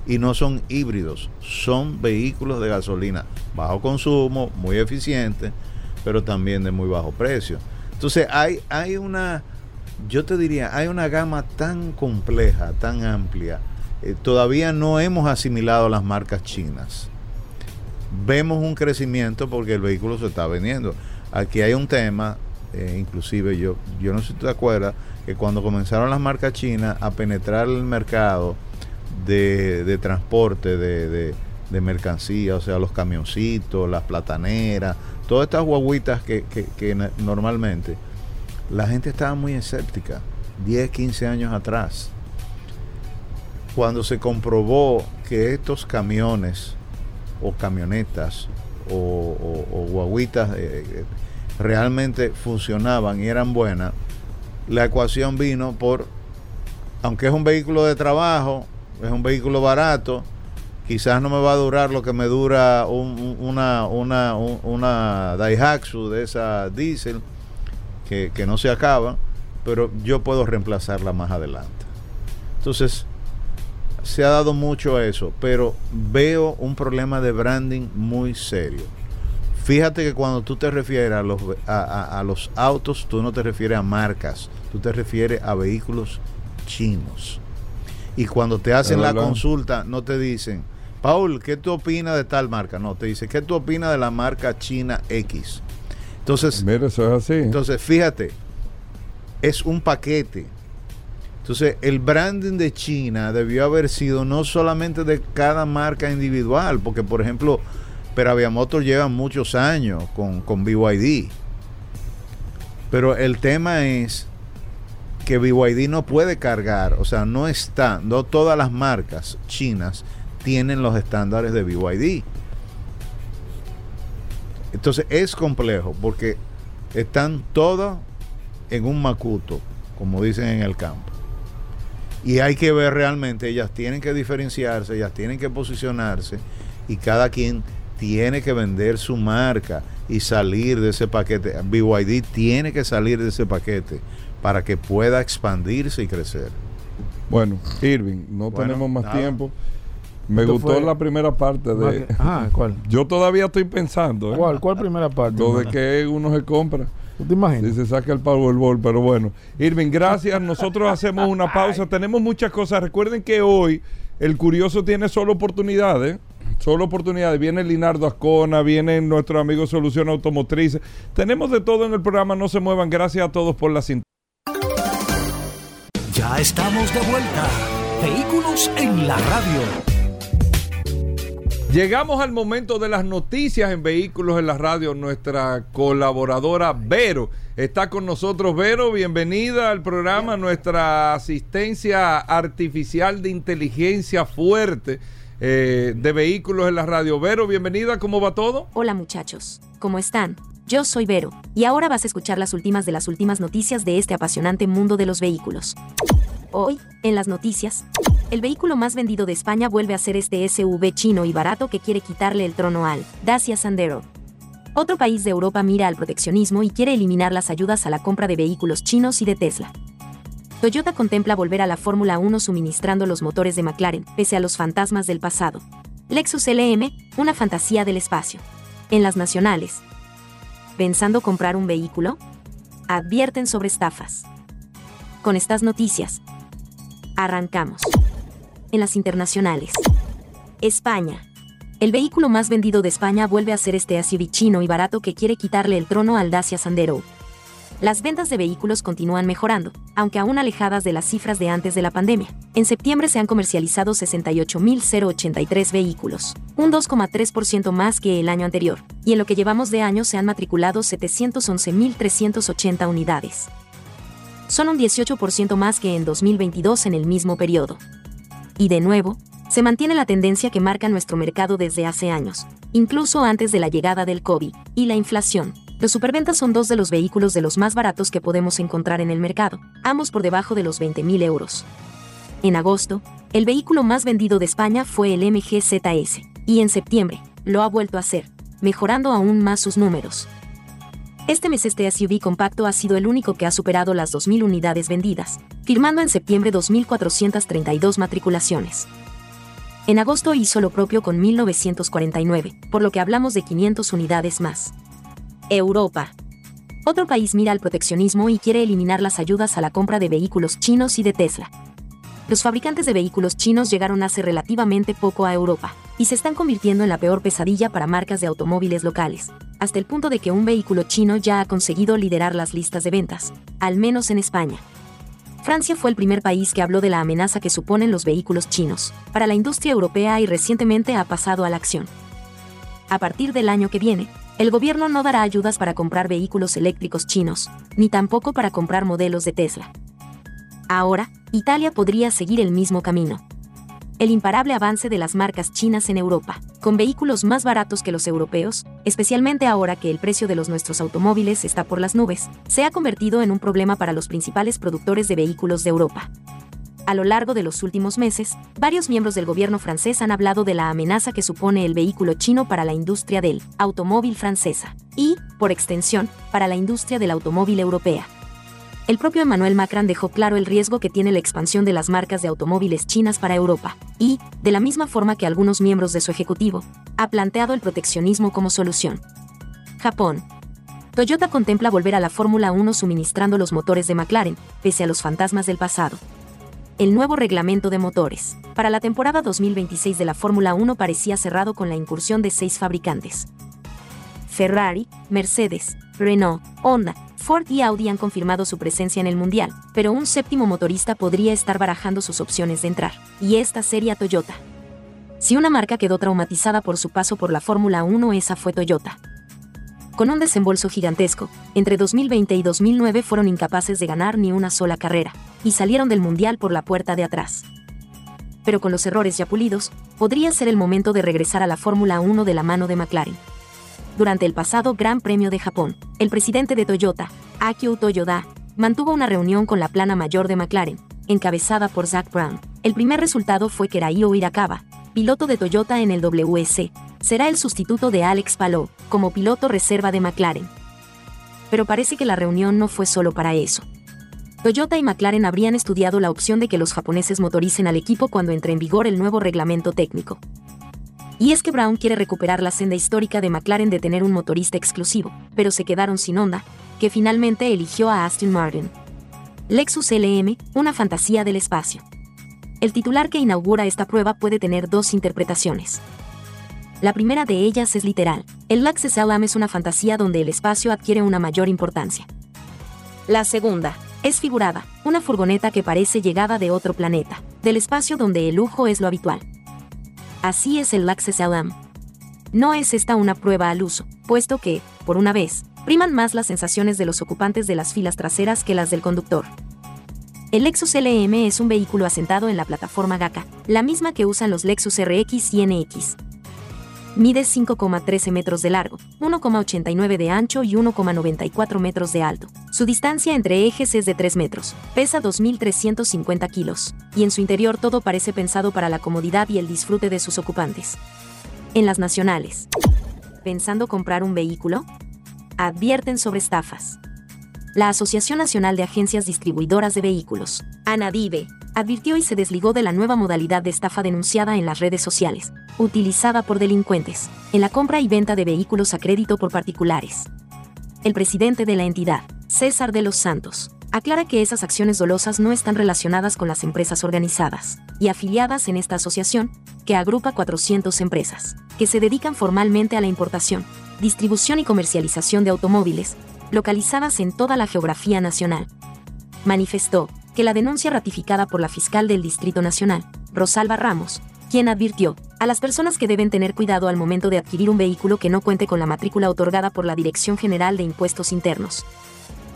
y no son híbridos son vehículos de gasolina bajo consumo muy eficientes pero también de muy bajo precio entonces hay hay una yo te diría hay una gama tan compleja tan amplia eh, todavía no hemos asimilado las marcas chinas vemos un crecimiento porque el vehículo se está vendiendo. Aquí hay un tema, eh, inclusive yo, yo no sé si tú te acuerdas, que cuando comenzaron las marcas chinas a penetrar el mercado de, de transporte de, de, o sea, los camioncitos, las plataneras, todas estas guaguitas que, que, normalmente la gente estaba muy escéptica, 10, 15 años atrás. Cuando se comprobó que estos camiones o camionetas o guaguitas eh, eh, realmente funcionaban y eran buenas, la ecuación vino por, aunque es un vehículo de trabajo, es un vehículo barato, quizás no me va a durar lo que me dura un- un- una, una, un- una Daihatsu de esa diésel que, que no se acaba, pero yo puedo reemplazarla más adelante. Entonces, se ha dado mucho a eso, pero veo un problema de branding muy serio. Fíjate que cuando tú te refieres a los, a, a- a los autos, tú no te refieres a marcas, tú te refieres a vehículos chinos. Y cuando te hacen la consulta, no te dicen, Paul, ¿qué tú opinas de tal marca? No, te dice, ¿qué tú opinas de la marca china X? Entonces, Mira, eso es así. entonces, fíjate, es un paquete. Entonces, el branding de China debió haber sido no solamente de cada marca individual, porque por ejemplo, Peravia Motors lleva muchos años con, con BYD. Pero el tema es que BYD no puede cargar, o sea, no está, no todas las marcas chinas tienen los estándares de BYD. Entonces es complejo porque están todos en un macuto, como dicen en el campo. Y hay que ver realmente, ellas tienen que diferenciarse, ellas tienen que posicionarse y cada quien tiene que vender su marca y salir de ese paquete. BYD tiene que salir de ese paquete para que pueda expandirse y crecer. Bueno, Irving, no Bueno, tenemos más nada. tiempo. Me gustó fue- la primera parte de... Ah, ¿cuál? *laughs* Yo todavía estoy pensando, ¿eh? ¿Cuál? ¿Cuál primera parte? Lo de que uno se compra. ¿Tú te imaginas? Si se saca el Powerball, pero bueno. Irving, gracias. Nosotros hacemos una *laughs* pausa. Tenemos muchas cosas. Recuerden que hoy el Curioso tiene solo oportunidades. Solo oportunidades. Viene Linardo Ascona, vienen nuestros amigos Solución Automotriz. Tenemos de todo en el programa. No se muevan. Gracias a todos por la sintonía. Ya estamos de vuelta. Vehículos en la radio. Llegamos al momento de las noticias en Vehículos en la Radio. Nuestra colaboradora Vero está con nosotros. Vero, bienvenida al programa. Nuestra asistencia artificial de inteligencia fuerte eh, de Vehículos en la Radio. Vero, bienvenida. ¿Cómo va todo? Hola muchachos. ¿Cómo están? Yo soy Vero, y ahora vas a escuchar las últimas de las últimas noticias de este apasionante mundo de los vehículos. Hoy, en las noticias, el vehículo más vendido de España vuelve a ser este SUV chino y barato que quiere quitarle el trono al Dacia Sandero. Otro país de Europa mira al proteccionismo y quiere eliminar las ayudas a la compra de vehículos chinos y de Tesla. Toyota contempla volver a la Fórmula 1 suministrando los motores de McLaren, pese a los fantasmas del pasado. Lexus LM, una fantasía del espacio. En las nacionales. ¿Pensando comprar un vehículo? Advierten sobre estafas. Con estas noticias, Arrancamos. En las internacionales. España. El vehículo más vendido de España vuelve a ser este SUV chino y barato que quiere quitarle el trono al Dacia Sandero. Las ventas de vehículos continúan mejorando, aunque aún alejadas de las cifras de antes de la pandemia. En septiembre se han comercializado 68.083 vehículos, un 2,3% más que el año anterior, y en lo que llevamos de año se han matriculado 711.380 unidades, son un 18% más que en 2022 en el mismo periodo. Y de nuevo, se mantiene la tendencia que marca nuestro mercado desde hace años, incluso antes de la llegada del COVID y la inflación. Los superventas son dos de los vehículos de los más baratos que podemos encontrar en el mercado, ambos por debajo de los 20.000 euros. En agosto, el vehículo más vendido de España fue el MG ZS, y en septiembre, lo ha vuelto a hacer, mejorando aún más sus números. Este mes este SUV compacto ha sido el único que ha superado las 2.000 unidades vendidas, firmando en septiembre 2.432 matriculaciones. En agosto hizo lo propio con 1.949, por lo que hablamos de 500 unidades más. Europa. Otro país mira al proteccionismo y quiere eliminar las ayudas a la compra de vehículos chinos y de Tesla. Los fabricantes de vehículos chinos llegaron hace relativamente poco a Europa, y se están convirtiendo en la peor pesadilla para marcas de automóviles locales, hasta el punto de que un vehículo chino ya ha conseguido liderar las listas de ventas, al menos en España. Francia fue el primer país que habló de la amenaza que suponen los vehículos chinos para la industria europea y recientemente ha pasado a la acción. A partir del año que viene, el gobierno no dará ayudas para comprar vehículos eléctricos chinos, ni tampoco para comprar modelos de Tesla. Ahora, Italia podría seguir el mismo camino el imparable avance de las marcas chinas en Europa, con vehículos más baratos que los europeos, especialmente ahora que el precio de los nuestros automóviles está por las nubes, se ha convertido en un problema para los principales productores de vehículos de Europa. A lo largo de los últimos meses, varios miembros del gobierno francés han hablado de la amenaza que supone el vehículo chino para la industria del automóvil francesa y, por extensión, para la industria del automóvil europea. El propio Emmanuel Macron dejó claro el riesgo que tiene la expansión de las marcas de automóviles chinas para Europa, y, de la misma forma que algunos miembros de su ejecutivo, ha planteado el proteccionismo como solución. Japón. Toyota contempla volver a la Fórmula 1 suministrando los motores de McLaren, pese a los fantasmas del pasado. El nuevo reglamento de motores. Para la temporada 2026 de la Fórmula 1 parecía cerrado con la incursión de seis fabricantes. Ferrari, Mercedes, Renault, Honda, Ford y Audi han confirmado su presencia en el Mundial, pero un séptimo motorista podría estar barajando sus opciones de entrar, y esta sería Toyota. Si una marca quedó traumatizada por su paso por la Fórmula 1, esa fue Toyota. Con un desembolso gigantesco, entre 2020 y 2009 fueron incapaces de ganar ni una sola carrera, y salieron del Mundial por la puerta de atrás. Pero con los errores ya pulidos, podría ser el momento de regresar a la Fórmula 1 de la mano de McLaren durante el pasado Gran Premio de Japón, el presidente de Toyota, Akio Toyoda, mantuvo una reunión con la plana mayor de McLaren, encabezada por Zach Brown. El primer resultado fue que Raio Hirakawa, piloto de Toyota en el WC, será el sustituto de Alex Palou, como piloto reserva de McLaren. Pero parece que la reunión no fue solo para eso. Toyota y McLaren habrían estudiado la opción de que los japoneses motoricen al equipo cuando entre en vigor el nuevo reglamento técnico. Y es que Brown quiere recuperar la senda histórica de McLaren de tener un motorista exclusivo, pero se quedaron sin onda, que finalmente eligió a Aston Martin. Lexus LM, una fantasía del espacio. El titular que inaugura esta prueba puede tener dos interpretaciones. La primera de ellas es literal. El Lexus LM es una fantasía donde el espacio adquiere una mayor importancia. La segunda, Es figurada, una furgoneta que parece llegada de otro planeta, del espacio donde el lujo es lo habitual. Así es el Lexus LM. No es esta una prueba al uso, puesto que, por una vez, priman más las sensaciones de los ocupantes de las filas traseras que las del conductor. El Lexus LM es un vehículo asentado en la plataforma GACA, la misma que usan los Lexus RX y NX. Mide 5,13 metros de largo, 1,89 de ancho y 1,94 metros de alto. Su distancia entre ejes es de 3 metros, pesa 2.350 kilos, y en su interior todo parece pensado para la comodidad y el disfrute de sus ocupantes. En las nacionales. ¿Pensando comprar un vehículo? Advierten sobre estafas la Asociación Nacional de Agencias Distribuidoras de Vehículos, ANADIVE, advirtió y se desligó de la nueva modalidad de estafa denunciada en las redes sociales, utilizada por delincuentes, en la compra y venta de vehículos a crédito por particulares. El presidente de la entidad, César de los Santos, aclara que esas acciones dolosas no están relacionadas con las empresas organizadas y afiliadas en esta asociación, que agrupa 400 empresas, que se dedican formalmente a la importación, distribución y comercialización de automóviles, localizadas en toda la geografía nacional. Manifestó que la denuncia ratificada por la fiscal del Distrito Nacional, Rosalba Ramos, quien advirtió a las personas que deben tener cuidado al momento de adquirir un vehículo que no cuente con la matrícula otorgada por la Dirección General de Impuestos Internos.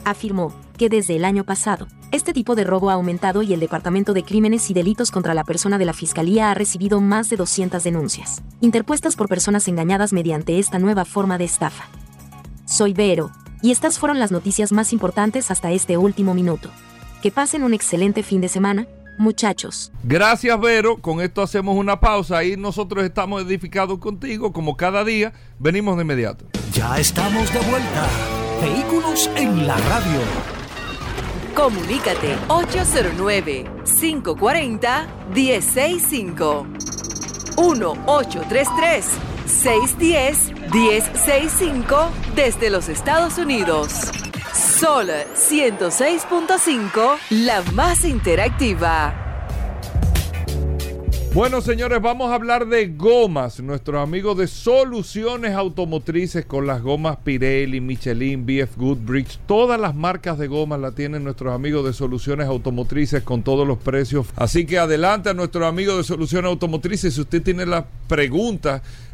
Afirmó que desde el año pasado, este tipo de robo ha aumentado y el Departamento de Crímenes y Delitos contra la Persona de la Fiscalía ha recibido más de 200 denuncias, interpuestas por personas engañadas mediante esta nueva forma de estafa. Soy Vero, y estas fueron las noticias más importantes hasta este último minuto. Que pasen un excelente fin de semana, muchachos. Gracias, Vero. Con esto hacemos una pausa y nosotros estamos edificados contigo, como cada día. Venimos de inmediato. Ya estamos de vuelta. Vehículos en la radio. Comunícate 809-540-1065. 1-833-610-1065 desde los Estados Unidos. Sol 106.5, la más interactiva. Bueno, señores, vamos a hablar de gomas. Nuestros amigos de Soluciones Automotrices con las gomas Pirelli, Michelin, BF Goodrich, todas las marcas de gomas la tienen nuestros amigos de Soluciones Automotrices con todos los precios. Así que adelante a nuestros amigos de Soluciones Automotrices. Si usted tiene las preguntas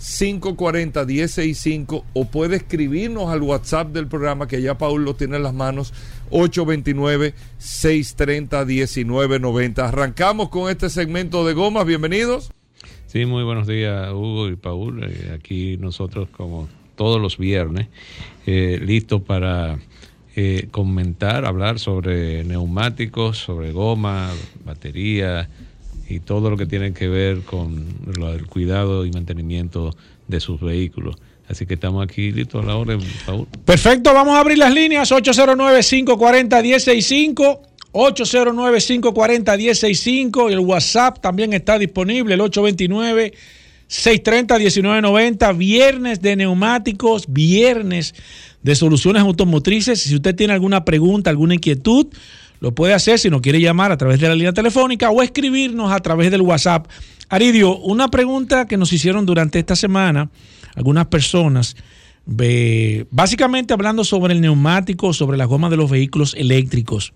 540-165 o puede escribirnos al WhatsApp del programa que ya Paul lo tiene en las manos 829-630-1990. Arrancamos con este segmento de gomas, bienvenidos. Sí, muy buenos días Hugo y Paul. Eh, aquí nosotros como todos los viernes, eh, listos para eh, comentar, hablar sobre neumáticos, sobre goma, batería y todo lo que tiene que ver con el cuidado y mantenimiento de sus vehículos. Así que estamos aquí listos a la orden, Paul. Perfecto, vamos a abrir las líneas 809-540-165. 809-540-165 y el WhatsApp también está disponible, el 829-630-1990, viernes de neumáticos, viernes de soluciones automotrices. Si usted tiene alguna pregunta, alguna inquietud, lo puede hacer si no quiere llamar a través de la línea telefónica o escribirnos a través del WhatsApp. Aridio, una pregunta que nos hicieron durante esta semana algunas personas, básicamente hablando sobre el neumático, sobre las gomas de los vehículos eléctricos.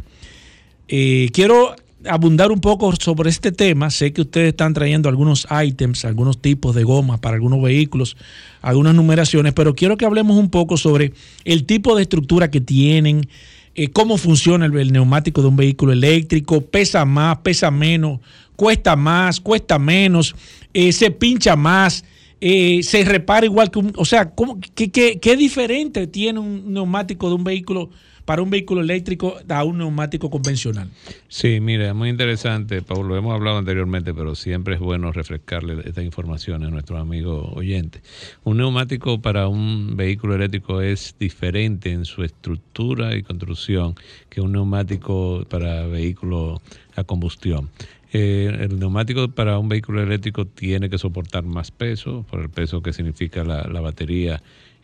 Eh, quiero abundar un poco sobre este tema. Sé que ustedes están trayendo algunos ítems, algunos tipos de gomas para algunos vehículos, algunas numeraciones, pero quiero que hablemos un poco sobre el tipo de estructura que tienen, eh, cómo funciona el, neumático de un vehículo eléctrico, pesa más, pesa menos, cuesta más, cuesta menos, eh, se pincha más. se repara igual que un... O sea, qué, qué diferente tiene un neumático de un vehículo para un vehículo eléctrico a un neumático convencional. Sí, mira, muy interesante, Pablo, lo hemos hablado anteriormente, pero siempre es bueno refrescarle esta información a nuestros amigos oyentes. Un neumático para un vehículo eléctrico es diferente en su estructura y construcción que un neumático para vehículo a combustión. Eh, el neumático para un vehículo eléctrico tiene que soportar más peso, por el peso que significa la batería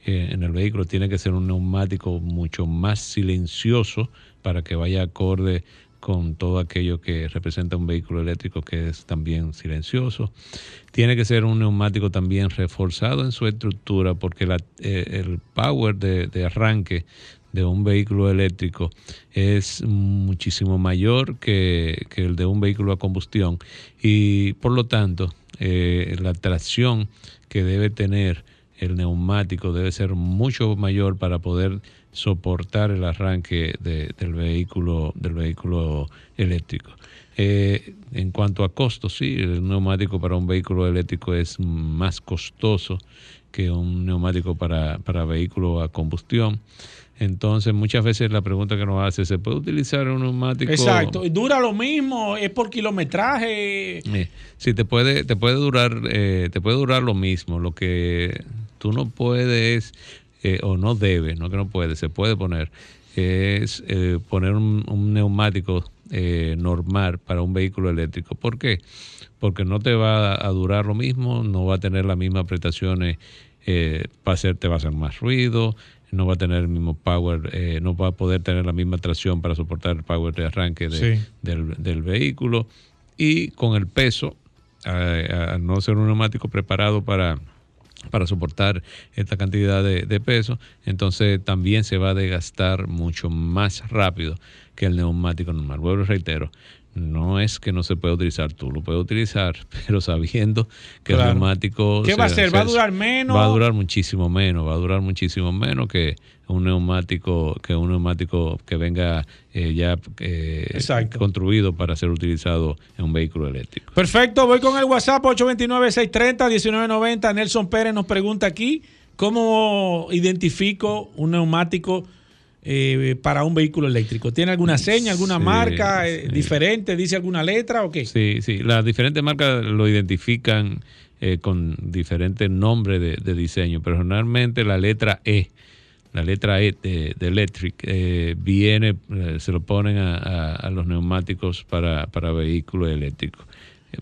eh, en el vehículo, tiene que ser un neumático mucho más silencioso para que vaya acorde con todo aquello que representa un vehículo eléctrico que es también silencioso. Tiene que ser un neumático también reforzado en su estructura porque eh, el power de, arranque de un vehículo eléctrico es muchísimo mayor que, que, el de un vehículo a combustión y por lo tanto eh, la tracción que debe tener el neumático debe ser mucho mayor para poder soportar el arranque de, del vehículo del vehículo eléctrico. Eh, en cuanto a costos, sí, el neumático para un vehículo eléctrico es más costoso que un neumático para, para vehículo a combustión. Entonces, muchas veces la pregunta que nos hace, ¿se puede utilizar un neumático? Exacto, y dura lo mismo, es por kilometraje. Eh, sí, te puede, te puede durar, eh, te puede durar lo mismo. Lo que tú no puedes eh, o no debes, no que no puedes, se puede poner, es eh, poner un, un neumático eh, normal para un vehículo eléctrico. ¿Por qué? Porque no te va a durar lo mismo, no va a tener las mismas prestaciones, eh, va a hacer, te va a hacer más ruido, no va a tener el mismo power, eh, no va a poder tener la misma tracción para soportar el power de arranque de, Sí. del, del vehículo. Y con el peso, a- al no ser un neumático preparado para, para soportar esta cantidad de, peso, entonces también se va a desgastar mucho más rápido que el neumático normal. Vuelvo reitero, no es que no se pueda utilizar, tú lo puedes utilizar, *laughs* pero sabiendo que Claro. el neumático... ¿Qué va a hacer? ¿Va a durar menos? Va a durar muchísimo menos, va a durar muchísimo menos que un neumático que un neumático que venga eh, ya eh, construido para ser utilizado en un vehículo eléctrico. Perfecto, voy con el WhatsApp 829-630-1990. Nelson Pérez nos pregunta aquí, ¿cómo identifico un neumático eh, para un vehículo eléctrico? ¿Tiene alguna seña, alguna Sí, marca eh, sí. diferente? ¿Dice alguna letra o qué? Sí, sí, las diferentes marcas lo identifican eh, con diferentes nombres de, de diseño, pero generalmente la letra E, la letra E de, de Electric, eh, viene, eh, se lo ponen a, a- a los neumáticos para, para vehículos eléctricos.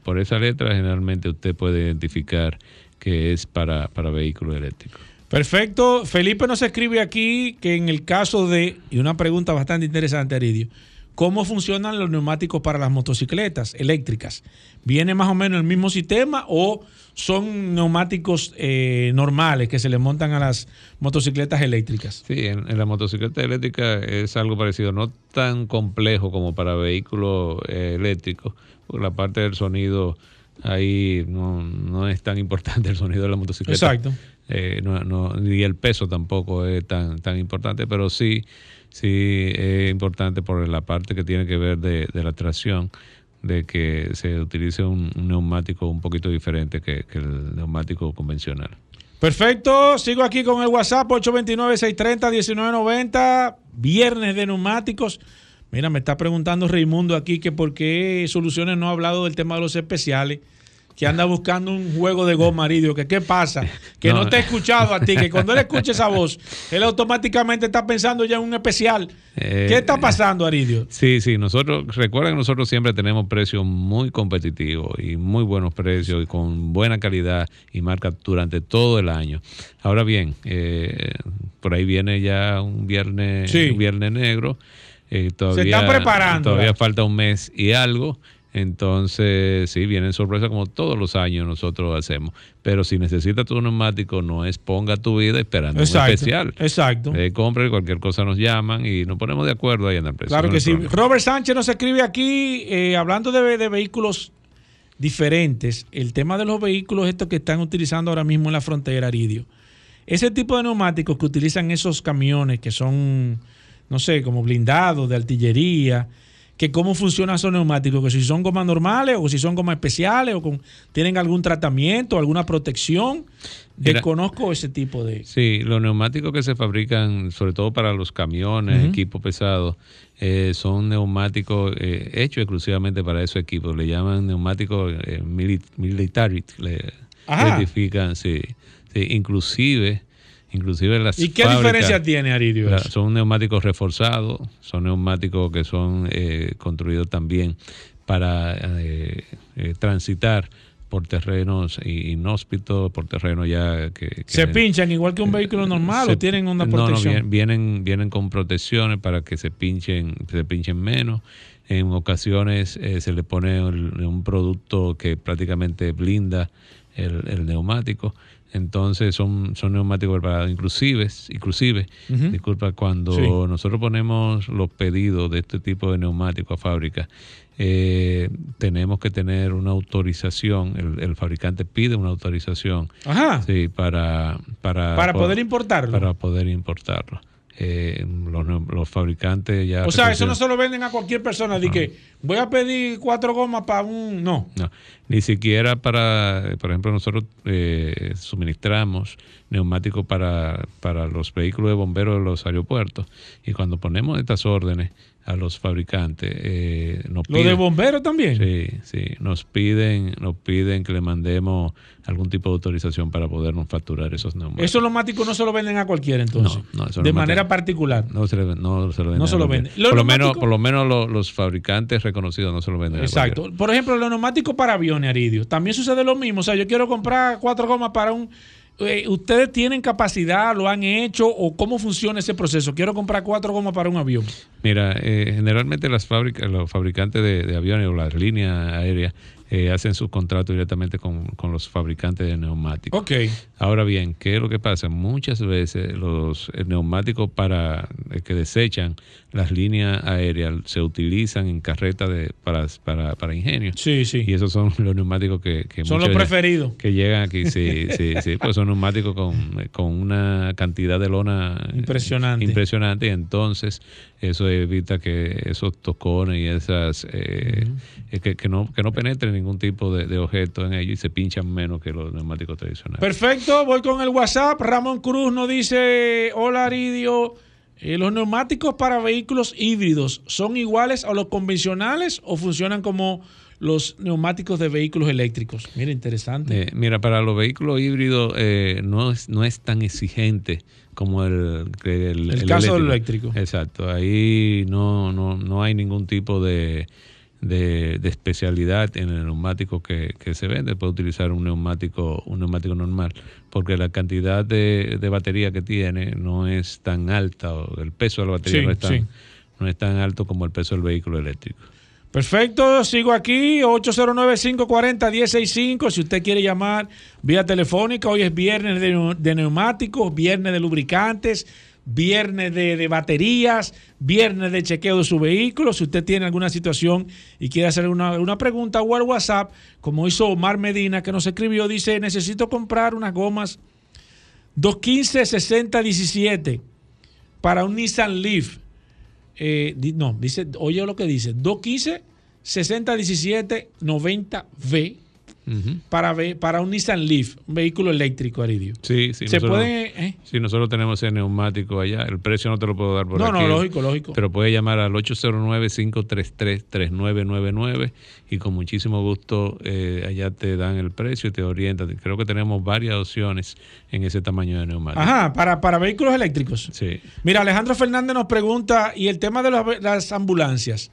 Por esa letra generalmente usted puede identificar que es para, para vehículos eléctricos. Perfecto. Felipe nos escribe aquí que en el caso de, y una pregunta bastante interesante, Aridio, ¿cómo funcionan los neumáticos para las motocicletas eléctricas? ¿Viene más o menos el mismo sistema o son neumáticos eh, normales que se le montan a las motocicletas eléctricas? Sí, en, en la motocicleta eléctrica es algo parecido, no tan complejo como para vehículos eh, eléctricos, porque la parte del sonido ahí no, no es tan importante el sonido de la motocicleta. Exacto. Eh, no, no, y el peso tampoco es tan, tan importante, pero sí, sí es importante por la parte que tiene que ver de, la tracción, de que se utilice un, un neumático un poquito diferente que, que el neumático convencional. Perfecto, sigo aquí con el WhatsApp 829-630-1990, viernes de neumáticos. Mira, me está preguntando Raimundo aquí que por qué Soluciones no ha hablado del tema de los especiales, que anda buscando un juego de goma, Aridio, que qué pasa, que no, No. te ha escuchado a ti, que cuando él escuche esa voz, él automáticamente está pensando ya en un especial. Eh, ¿Qué está pasando, Aridio? Sí, sí, nosotros, recuerden que nosotros siempre tenemos precios muy competitivos y muy buenos precios y con buena calidad y marca durante todo el año. Ahora bien, eh, por ahí viene ya un viernes, Sí. un viernes negro. eh, todavía, están preparando, Todavía ¿verdad? falta un mes y algo. Entonces, sí, vienen sorpresas como todos los años nosotros hacemos. Pero si necesitas tu neumático, no es ponga tu vida esperando un especial. Exacto. Eh, compre, cualquier cosa nos llaman y nos ponemos de acuerdo ahí en el precio. Claro que sí. problema. Robert Sánchez nos escribe aquí, eh, hablando de, de vehículos diferentes, el tema de los vehículos estos que están utilizando ahora mismo en la frontera, Aridio. Ese tipo de neumáticos que utilizan esos camiones que son, no sé, como blindados, de artillería, que cómo funcionan esos neumáticos, que si son gomas normales o si son gomas especiales o con, tienen algún tratamiento, alguna protección. Desconozco ese tipo de... Sí, los neumáticos que se fabrican, sobre todo para los camiones, Ujú. equipos pesados, eh, son neumáticos eh, hechos exclusivamente para esos equipos. Le llaman neumáticos eh, mili- military, le Ajá. identifican, sí, sí, inclusive, inclusive las ¿Y qué fábricas- diferencia tiene, Aridio? la- son neumáticos reforzados, son neumáticos que son eh, construidos también para eh, eh, transitar por terrenos inhóspitos, por terrenos ya que... que- ¿Se pinchan igual que un vehículo normal se- o tienen una no, no, protección? bien- vienen, vienen con protecciones para que se pinchen, se pinchen menos. En ocasiones eh, se le pone un producto que prácticamente blinda el, el neumático. Entonces son, son neumáticos preparados. Inclusive, inclusive disculpa, cuando Sí. nosotros ponemos los pedidos de este tipo de neumático a fábrica, eh, tenemos que tener una autorización. El, el fabricante pide una autorización Ajá. Sí, para, para, Para poder importarlo. Para poder importarlo. Eh, los, los fabricantes ya... o sea, eso no se lo venden a cualquier persona. De que voy a pedir cuatro gomas para un. No. No, ni siquiera para, por ejemplo, nosotros eh, suministramos neumáticos para, para los vehículos de bomberos de los aeropuertos y cuando ponemos estas órdenes a los fabricantes, eh, nos Lo de bomberos también. Sí, sí, nos piden, nos piden que le mandemos algún tipo de autorización para podernos facturar esos neumáticos. Esos neumáticos no se lo venden a cualquiera entonces. No, no, de manera particular. No se, le, no se lo venden. No se lo venden. Los Por lo, menos, por lo menos lo- los fabricantes reconocidos no se lo venden. Exacto. Por ejemplo, los neumáticos para aviones, Aridio. También sucede lo mismo. O sea, yo quiero comprar cuatro gomas para un. Eh, ¿Ustedes tienen capacidad? ¿Lo han hecho? ¿O cómo funciona ese proceso? Quiero comprar cuatro gomas para un avión. Mira, eh, generalmente las fábricas, los fabricantes de, de aviones o las líneas aéreas eh, hacen sus contratos directamente con, con los fabricantes de neumáticos. Ok. Ahora bien, ¿qué es lo que pasa? Muchas veces los eh, neumáticos para eh, que desechan las líneas aéreas se utilizan en carretas de, para, para, para ingenio. Sí, sí. Y esos son los neumáticos que, que Son los preferidos. que llegan aquí, sí, *laughs* sí, sí, pues son neumáticos con, con una cantidad de lona Impresionante. impresionante y entonces eso evita que esos tocones y esas eh, eh, que, que no que no penetren ningún tipo de, de objeto en ellos y se pinchan menos que los neumáticos tradicionales. Perfecto, voy con el WhatsApp. Ramón Cruz nos dice, hola Aridio, eh, ¿los neumáticos para vehículos híbridos son iguales a los convencionales o funcionan como los neumáticos de vehículos eléctricos? Mira, interesante. Eh, mira, para los vehículos híbridos eh, no, es, no es tan exigente como el, que el, El caso del eléctrico. Exacto, ahí no, no, no hay ningún tipo de, de, de especialidad en el neumático que, que se vende. Puede utilizar un neumático, un neumático normal, porque la cantidad de, de batería que tiene no es tan alta, o el peso de la batería Sí, no, es tan, sí. no es tan alto como el peso del vehículo eléctrico. Perfecto, sigo aquí, 809-540-165. Si usted quiere llamar vía telefónica, hoy es viernes de, de neumáticos, viernes de lubricantes, viernes de, de baterías, viernes de chequeo de su vehículo. Si usted tiene alguna situación y quiere hacer una, una pregunta o al WhatsApp, como hizo Omar Medina, que nos escribió, dice, necesito comprar unas gomas 215-60-17 para un Nissan Leaf. Eh, no, dice, oye lo que dice, 215 60 17 90 V Ujú. para, un Nissan Leaf, un vehículo eléctrico, Aridio. Sí, sí. Se nosotros- puede, eh, Sí, nosotros tenemos ese neumático allá. El precio no te lo puedo dar por No, aquí. no, lógico, lógico. Pero puede llamar al 809-533-3999 y con muchísimo gusto eh, allá te dan el precio y te orientan. Creo que tenemos varias opciones en ese tamaño de neumático. Ajá, para, para vehículos eléctricos. Sí. Mira, Alejandro Fernández nos pregunta, ¿y el tema de las, las ambulancias?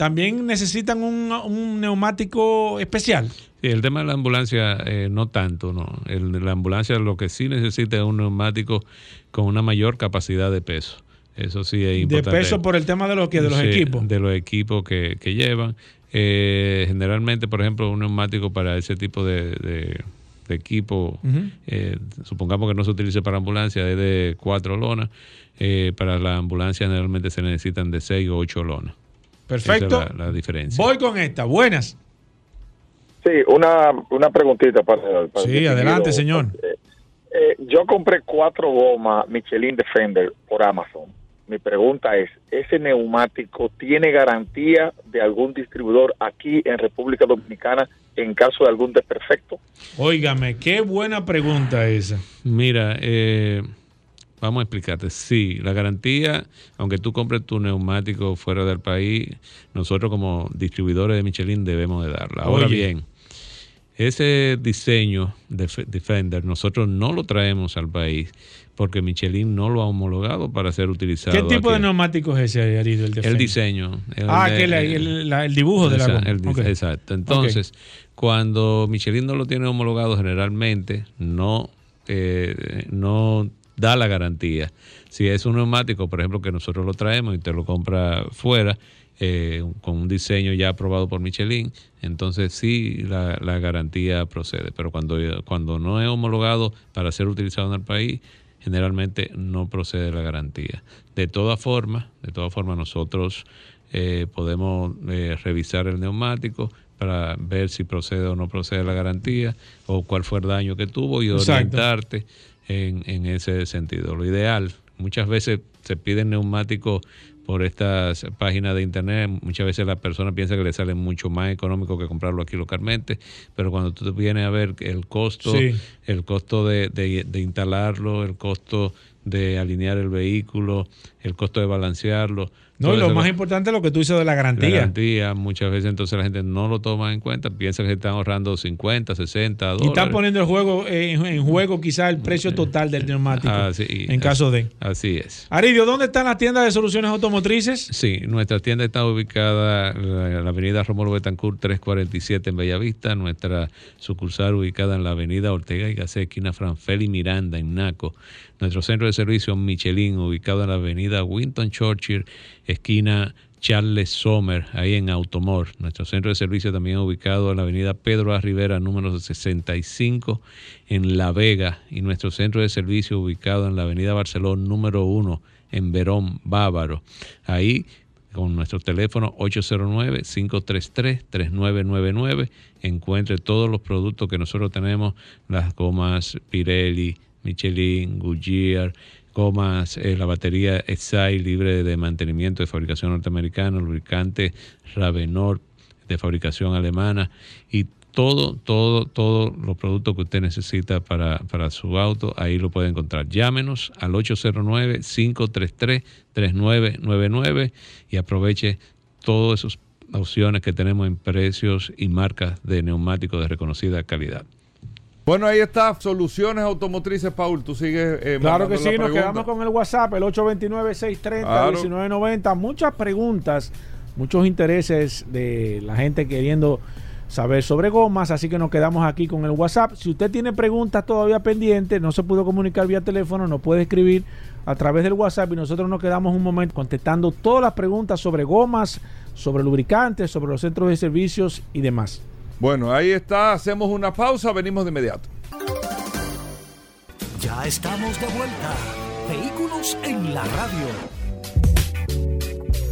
¿También necesitan un, un neumático especial? Sí, el tema de la ambulancia eh, no tanto, no. El, la ambulancia lo que sí necesita es un neumático con una mayor capacidad de peso. Eso sí es De importante. peso por el tema de los, que, de los Sí, equipos. De los equipos que, que llevan. Eh, generalmente, por ejemplo, un neumático para ese tipo de, de- de equipo, eh, supongamos que no se utilice para ambulancia, es de cuatro lonas. Eh, para la ambulancia generalmente se necesitan de seis o ocho lonas. Perfecto. Esa es la, la diferencia. Voy con esta. Buenas. Sí, una, una preguntita para, para Sí, el adelante, señor. Eh, eh, yo compré cuatro gomas Michelin Defender por Amazon. Mi pregunta es, ¿ese neumático tiene garantía de algún distribuidor aquí en República Dominicana en caso de algún desperfecto? Óigame, qué buena pregunta esa. Mira, eh, vamos a explicarte. Sí, la garantía, aunque tú compres tu neumático fuera del país, nosotros como distribuidores de Michelin debemos de darla. Ahora Oye. bien, ese diseño de Fe- Defender nosotros no lo traemos al país porque Michelin no lo ha homologado para ser utilizado. ¿Qué tipo aquí. de neumático es ese, Arido? El, El diseño. el Ah, de- que el, dibujo de la goma. Exacto. Entonces, cuando Michelin no lo tiene homologado, generalmente no, eh, no da la garantía. Si es un neumático, por ejemplo, que nosotros lo traemos y te lo compra fuera, eh, con un diseño ya aprobado por Michelin, entonces sí la, la garantía procede. Pero cuando, cuando no es homologado para ser utilizado en el país, generalmente no procede la garantía. De todas formas, de todas formas nosotros eh, podemos eh, revisar el neumático para ver si procede o no procede la garantía o cuál fue el daño que tuvo y orientarte en, en ese sentido. Lo ideal, muchas veces se piden neumáticos por estas páginas de internet, muchas veces la persona piensa que le sale mucho más económico que comprarlo aquí localmente, pero cuando tú vienes a ver el costo, Sí. el costo de, de- de instalarlo, el costo de alinear el vehículo, el costo de balancearlo. No, y lo más importante es lo que tú dices de la garantía. la garantía, muchas veces entonces la gente no lo toma en cuenta, piensa que se están ahorrando 50, 60 dólares. Y están poniendo el juego, eh, en, juego quizás el precio total del neumático. Ah, en caso de. Así es. Aridio, ¿dónde están las tiendas de soluciones automotrices? Sí, nuestra tienda está ubicada en la, en la avenida Romulo Betancourt 347 en Bellavista, nuestra sucursal ubicada en la avenida Ortega y Gasset, esquina Franfeli Miranda en Naco, nuestro centro de servicio Michelin ubicado en la avenida Winton Churchill, esquina Charles Sommer, ahí en Automor. Nuestro centro de servicio también ubicado en la avenida Pedro A. Rivera, número 65, en La Vega. Y nuestro centro de servicio ubicado en la avenida Barcelona, número 1, en Verón, Bávaro. Ahí, con nuestro teléfono 809-533-3999, encuentre todos los productos que nosotros tenemos, las gomas Pirelli, Michelin, Goodyear, gomas, eh, la batería Exai libre de mantenimiento de fabricación norteamericana, lubricante Ravenor de fabricación alemana y todo, todo, todos los productos que usted necesita para, para su auto, ahí lo puede encontrar. Llámenos al 809-533-3999 y aproveche todas esas opciones que tenemos en precios y marcas de neumáticos de reconocida calidad. Bueno, ahí está, soluciones automotrices, Paul. Tú sigues. eh, Claro que sí, nos pregunta. quedamos con el WhatsApp, el 829-630-1990. Muchas preguntas, muchos intereses de la gente queriendo saber sobre gomas, así que nos quedamos aquí con el WhatsApp. Si usted tiene preguntas todavía pendientes, no se pudo comunicar vía teléfono, nos puede escribir a través del WhatsApp y nosotros nos quedamos un momento contestando todas las preguntas sobre gomas, sobre lubricantes, sobre los centros de servicios y demás. Bueno, ahí está. Hacemos una pausa. Venimos de inmediato. Ya estamos de vuelta. Vehículos en la radio.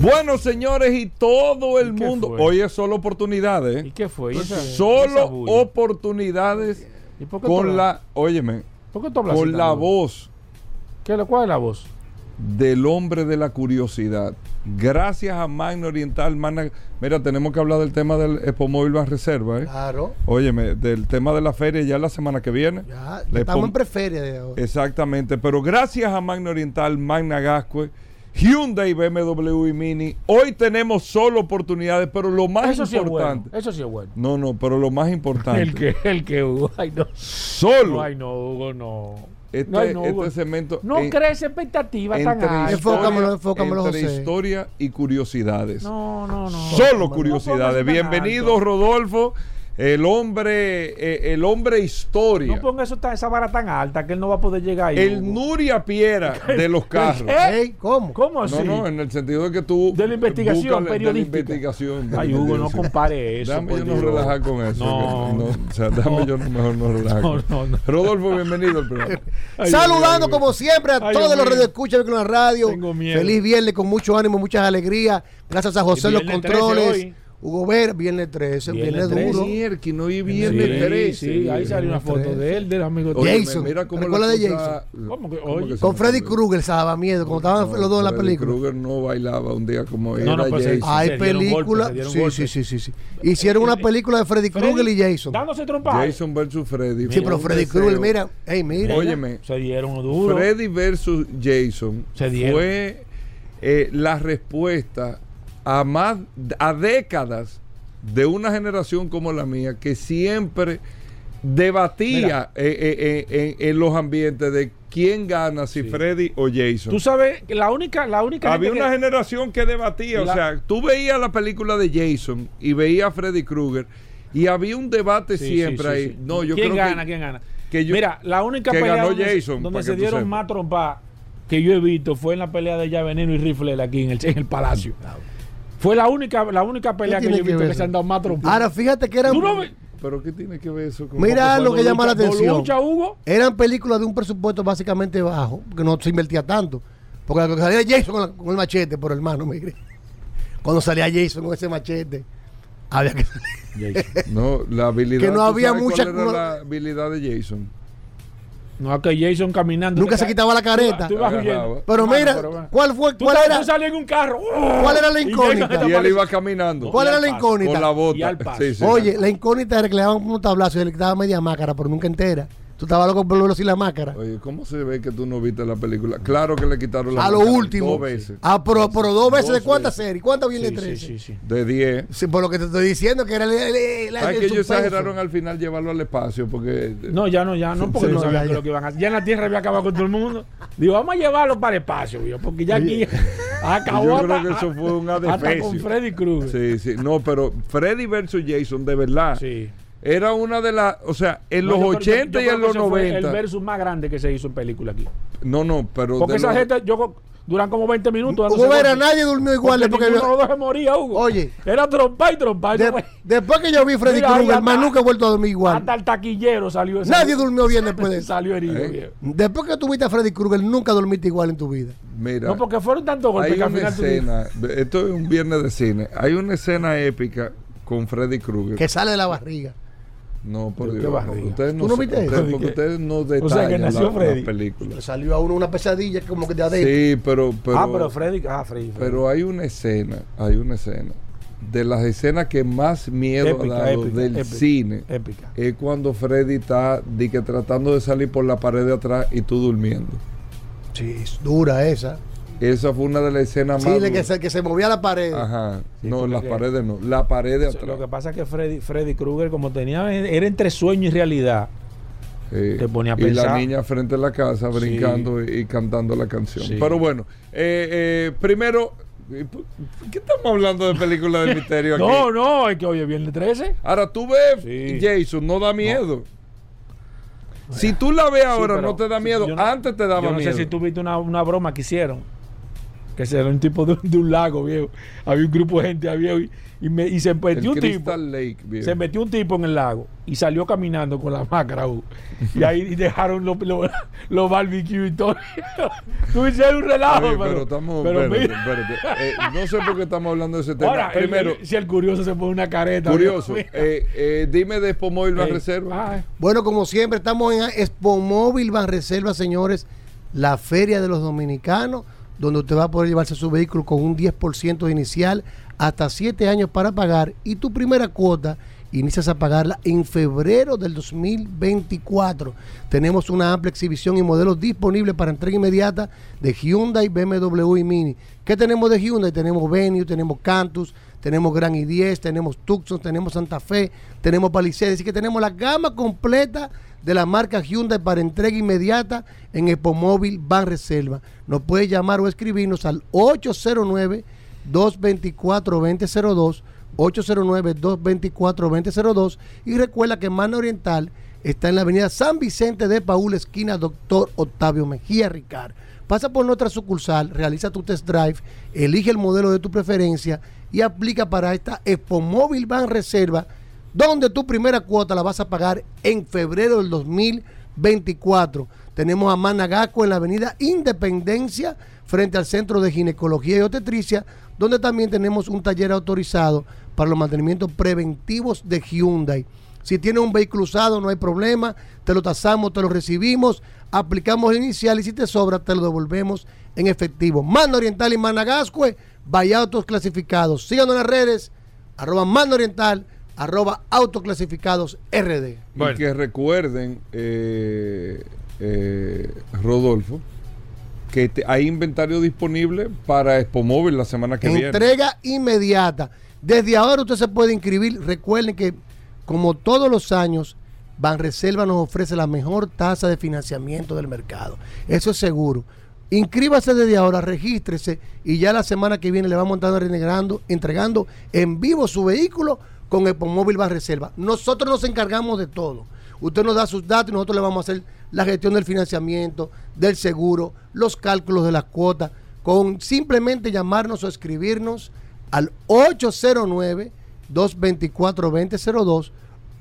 Bueno, señores, y todo el ¿Y qué mundo. fue? Hoy es solo oportunidades. ¿Y qué fue? ¿Y esa- esa Solo oportunidades ¿Y por qué tú con la. Óyeme, por qué tú hablas así con la voz ¿Qué, es lo- ¿Cuál es la voz? del hombre de la curiosidad. Gracias a Magna Oriental. Magna- Mira, tenemos que hablar del tema del Expo Móvil Ban Reserva, ¿eh? Claro. Óyeme, del tema de la feria ya la semana que viene. Ya, estamos Expo- en preferia de ahora. Exactamente, pero gracias a Magna Oriental, Magna Gascue, Hyundai, BMW y Mini, hoy tenemos solo oportunidades, pero lo más Eso sí es bueno. importante. Eso sí es bueno. No, no, pero lo más *laughs* importante. El que, el que Hugo. Ay, no. Solo No, ay, no, Hugo, no. Este, No, no, este segmento. No en- crees expectativas tan altas. Enfócamelo, enfócamelo, entre José. historia y curiosidades. No, no, no. Solo No curiosidades. Bienvenido. Rodolfo, el hombre, eh, el hombre historia. No ponga eso tan- esa vara tan alta que él no va a poder llegar ahí. el Hugo. Nuria Piera *laughs* de los carros. Ey, ¿Cómo? ¿Cómo así? No, no, en el sentido de que tú. De la investigación periodística. De la investigación. de Ay, Hugo, no compare eso. Por yo no relajar con eso. No. que o sea, déjame yo no, mejor no relajar. No, no, no. Rodolfo, bienvenido al programa. *laughs* Ay, Saludando Dios como siempre a Ay, todos los radioescuchas con la radio. Tengo miedo. Feliz viernes con mucho ánimo, muchas alegrías. Gracias a José los viernes 13 controles. Hugo Ver, viernes 13, Viernes viernes, 13. duro. Mierda, no Sí, viernes 13. sí, ahí salió una foto de él, del amigo de Óyeme, Jason. Mira cómo ¿Recuerda la de cosa- ¿Cómo que- oye? se Con? Freddy Krueger, Miedo, como estaban los dos en la Freddy película. Krueger no bailaba un día como No, no, era pues, Jason. Hay Se películas. se Sí, sí, sí, sí, sí. Hicieron una película de Freddy Freddy Krueger y Jason. Dándose trompa. Jason versus Freddy. Sí, pero Freddy. Krueger, mira, hey, mira. Óyeme, Se dieron duro. Freddy versus Jason Se dieron. fue eh, la respuesta a más a décadas de una generación como la mía que siempre debatía eh, eh, eh, en, los ambientes de quién gana, si Freddy o Jason. Tú sabes que la única, la única Había una que- generación que debatía, La- o sea, tú veías la película de Jason y veías a Freddy Krueger y había un debate Sí, siempre sí, ahí. No, yo ¿Quién creo gana? que, ¿Quién gana? que yo- Mira, la única que pelea ganó donde, Jason, donde se dieron más trompa que yo he visto fue en la pelea de Ya Veneno y Rifle aquí en el, en el Palacio. Fue la única, la única pelea que yo he visto que se han dado más trompa. Ahora fíjate que eran. ¿Tú no ves? pero ¿qué tiene que ver eso con Mira Cuando lo que llama la cuando atención. lucha, Hugo, Eran películas de un presupuesto básicamente bajo, que no se invertía tanto. Porque que salía Jason con, la- con el machete, por hermano, mire. Cuando salía Jason con ese machete, había que No, la habilidad. Que no ¿tú había mucha- ¿Cuál era no- la habilidad de Jason? No, que Jason caminando. Nunca se quitaba la careta. Tú huyendo. Pero Mano, mira, pero. ¿cuál fue? Tú, ¿Cuál sabes, era? tú salías en un carro. *laughs* ¿Cuál era la incógnita? Y él iba caminando. ¿Cuál Y era la incógnita? Con la bota. Y al paso. Sí, sí. Oye, la incógnita era que le daban unos tablazos y le quitaba media máscara, pero nunca entera. Tú estabas loco por verlo sin la máscara. Oye, ¿cómo se ve que tú no viste la película? Claro que le quitaron la A lo último. Dos veces. Ah, pero, pero dos veces. ¿De cuántas series? ¿Cuántas viene Sí, de sí, 13? sí, sí. De 10. Sí, por lo que te estoy diciendo, que era ¿Sabes el que ellos exageraron al final llevarlo al espacio? Porque. No, ya no, ya no, porque Sí, no no, sabían ya, ya. lo que iban a hacer. Ya en la tierra había acabado con todo el mundo. Digo, vamos a llevarlo para el espacio, viejo, porque ya aquí *laughs* acabó Yo hasta, creo que eso fue un hasta adefesio. con Freddy Krueger. Sí, sí. No, pero Freddy versus Jason, de verdad. Sí. Era una de las. O sea, en No, los yo creo- yo- 80 yo y en los ese fue 90. El versus más grande que se hizo en película aquí. No, no, pero. Porque esa los- gente, yo duran como 20 minutos. Hugo golpes. nadie durmió igual. Porque Porque ninguno de los dos se moría, Hugo. Oye. Era trompa y trompa. de- no después que yo vi Freddy Krueger, más nunca he vuelto a dormir igual. Hasta el taquillero salió. Nadie durmió bien después de eso. *laughs* Salió herido, ¿Eh? viejo. Después que tuviste a Freddy Krueger, nunca dormiste igual en tu vida. Mira. No, porque fueron tantos golpes Hay que al una escena. Esto es un viernes de cine. Hay una escena épica con Freddy Krueger. Que sale de la barriga. No, por ¿Qué Dios. Ustedes no, ¿Tú no viste eso? ustedes- ¿De porque ustedes no O sea, que detallan nació la, Le Freddy. la película. salió a uno una pesadilla como que de adentro. Sí, pero, pero, Ah, pero Freddy. Ah, Freddy. Freddy. pero hay una escena, hay una escena de las escenas que más miedo Épica, ha dado épica, del épica, cine épica. es cuando Freddy está di que tratando de salir por la pared de atrás y tú durmiendo. Sí, es dura esa. Esa fue una de las escenas Sí, más de que se, que se movía la pared. Ajá. Sí, no, las paredes no, la pared de Lo atrás. que pasa es que Freddy, Freddy Krueger, como tenía, era entre sueño y realidad. Sí. te ponía a y la pensar. niña frente a la casa Sí. brincando y, y cantando la canción. Sí. Pero bueno, eh, eh, primero, eh, ¿por ¿qué estamos hablando de películas de *laughs* misterio aquí? No, no, es que hoy es viernes 13. Ahora tú ves Sí. Jason, no da miedo. Si tú la ves ahora, pero no te da miedo. no- Antes te daba Yo no miedo. sé si tú viste una, una broma que hicieron. Que era un tipo de, de un lago, viejo. Había un grupo de gente, había, y, y me- y se El metió un tipo. Crystal Lake, viejo. Se metió un tipo en el lago y salió caminando con la *laughs* máscara. uh, y ahí dejaron los los los barbecues y todo. *laughs* Tú hiciste un relajo, Oye, pero, pero estamos. pero espérate, espérate. Eh, no sé por qué estamos hablando de ese tema. Ahora, Primero, el- si el curioso se pone una careta. curioso. eh, eh, dime de Spomóvil la Eh, reserva. ah, Bueno, como siempre, estamos en Expo Móvil Van Reserva, señores, la feria de los dominicanos, donde usted va a poder llevarse su vehículo con un 10% de inicial, hasta 7 años para pagar, y tu primera cuota inicias a pagarla en febrero del 2024. Tenemos una amplia exhibición y modelos disponibles para entrega inmediata de Hyundai, BMW y Mini. ¿Qué tenemos de Hyundai? Tenemos Venue, tenemos Cantus, tenemos Gran i10, tenemos Tucson, tenemos Santa Fe, tenemos Palisade. Así que tenemos la gama completa de la marca Hyundai para entrega inmediata en Epomóvil Ban Reserva. Nos puede llamar o escribirnos al 809-224-2002, 809-224-2002 y recuerda que Mano Oriental está en la avenida San Vicente de Paúl, esquina Doctor Octavio Mejía Ricard. Pasa por nuestra sucursal, realiza tu test drive, elige el modelo de tu preferencia y aplica para esta Expo Móvil Ban Reserva, donde tu primera cuota la vas a pagar en febrero del 2024. Tenemos a Managaco en la avenida Independencia, frente al Centro de Ginecología y Obstetricia, donde también tenemos un taller autorizado para los mantenimientos preventivos de Hyundai. Si tienes un vehículo usado, no hay problema, te lo tasamos, te lo recibimos, aplicamos el inicial y si te sobra, te lo devolvemos en efectivo. Mano Oriental y Managascue, vaya autos clasificados. Síganos en las redes, arroba Mano Oriental, arroba autoclasificados RD. Y que recuerden, eh, eh, Rodolfo, que te- hay inventario disponible para Expo Móvil la semana que viene. Entrega inmediata. Desde ahora usted se puede inscribir. Recuerden que, como todos los años, Banreserva nos ofrece la mejor tasa de financiamiento del mercado. Eso es seguro. Inscríbase desde ahora, regístrese y ya la semana que viene le vamos a estar entregando, entregando en vivo su vehículo con Móvil Banreserva. Nosotros nos encargamos de todo. Usted nos da sus datos y nosotros le vamos a hacer la gestión del financiamiento, del seguro, los cálculos de las cuotas, con simplemente llamarnos o escribirnos al 809-224-2002,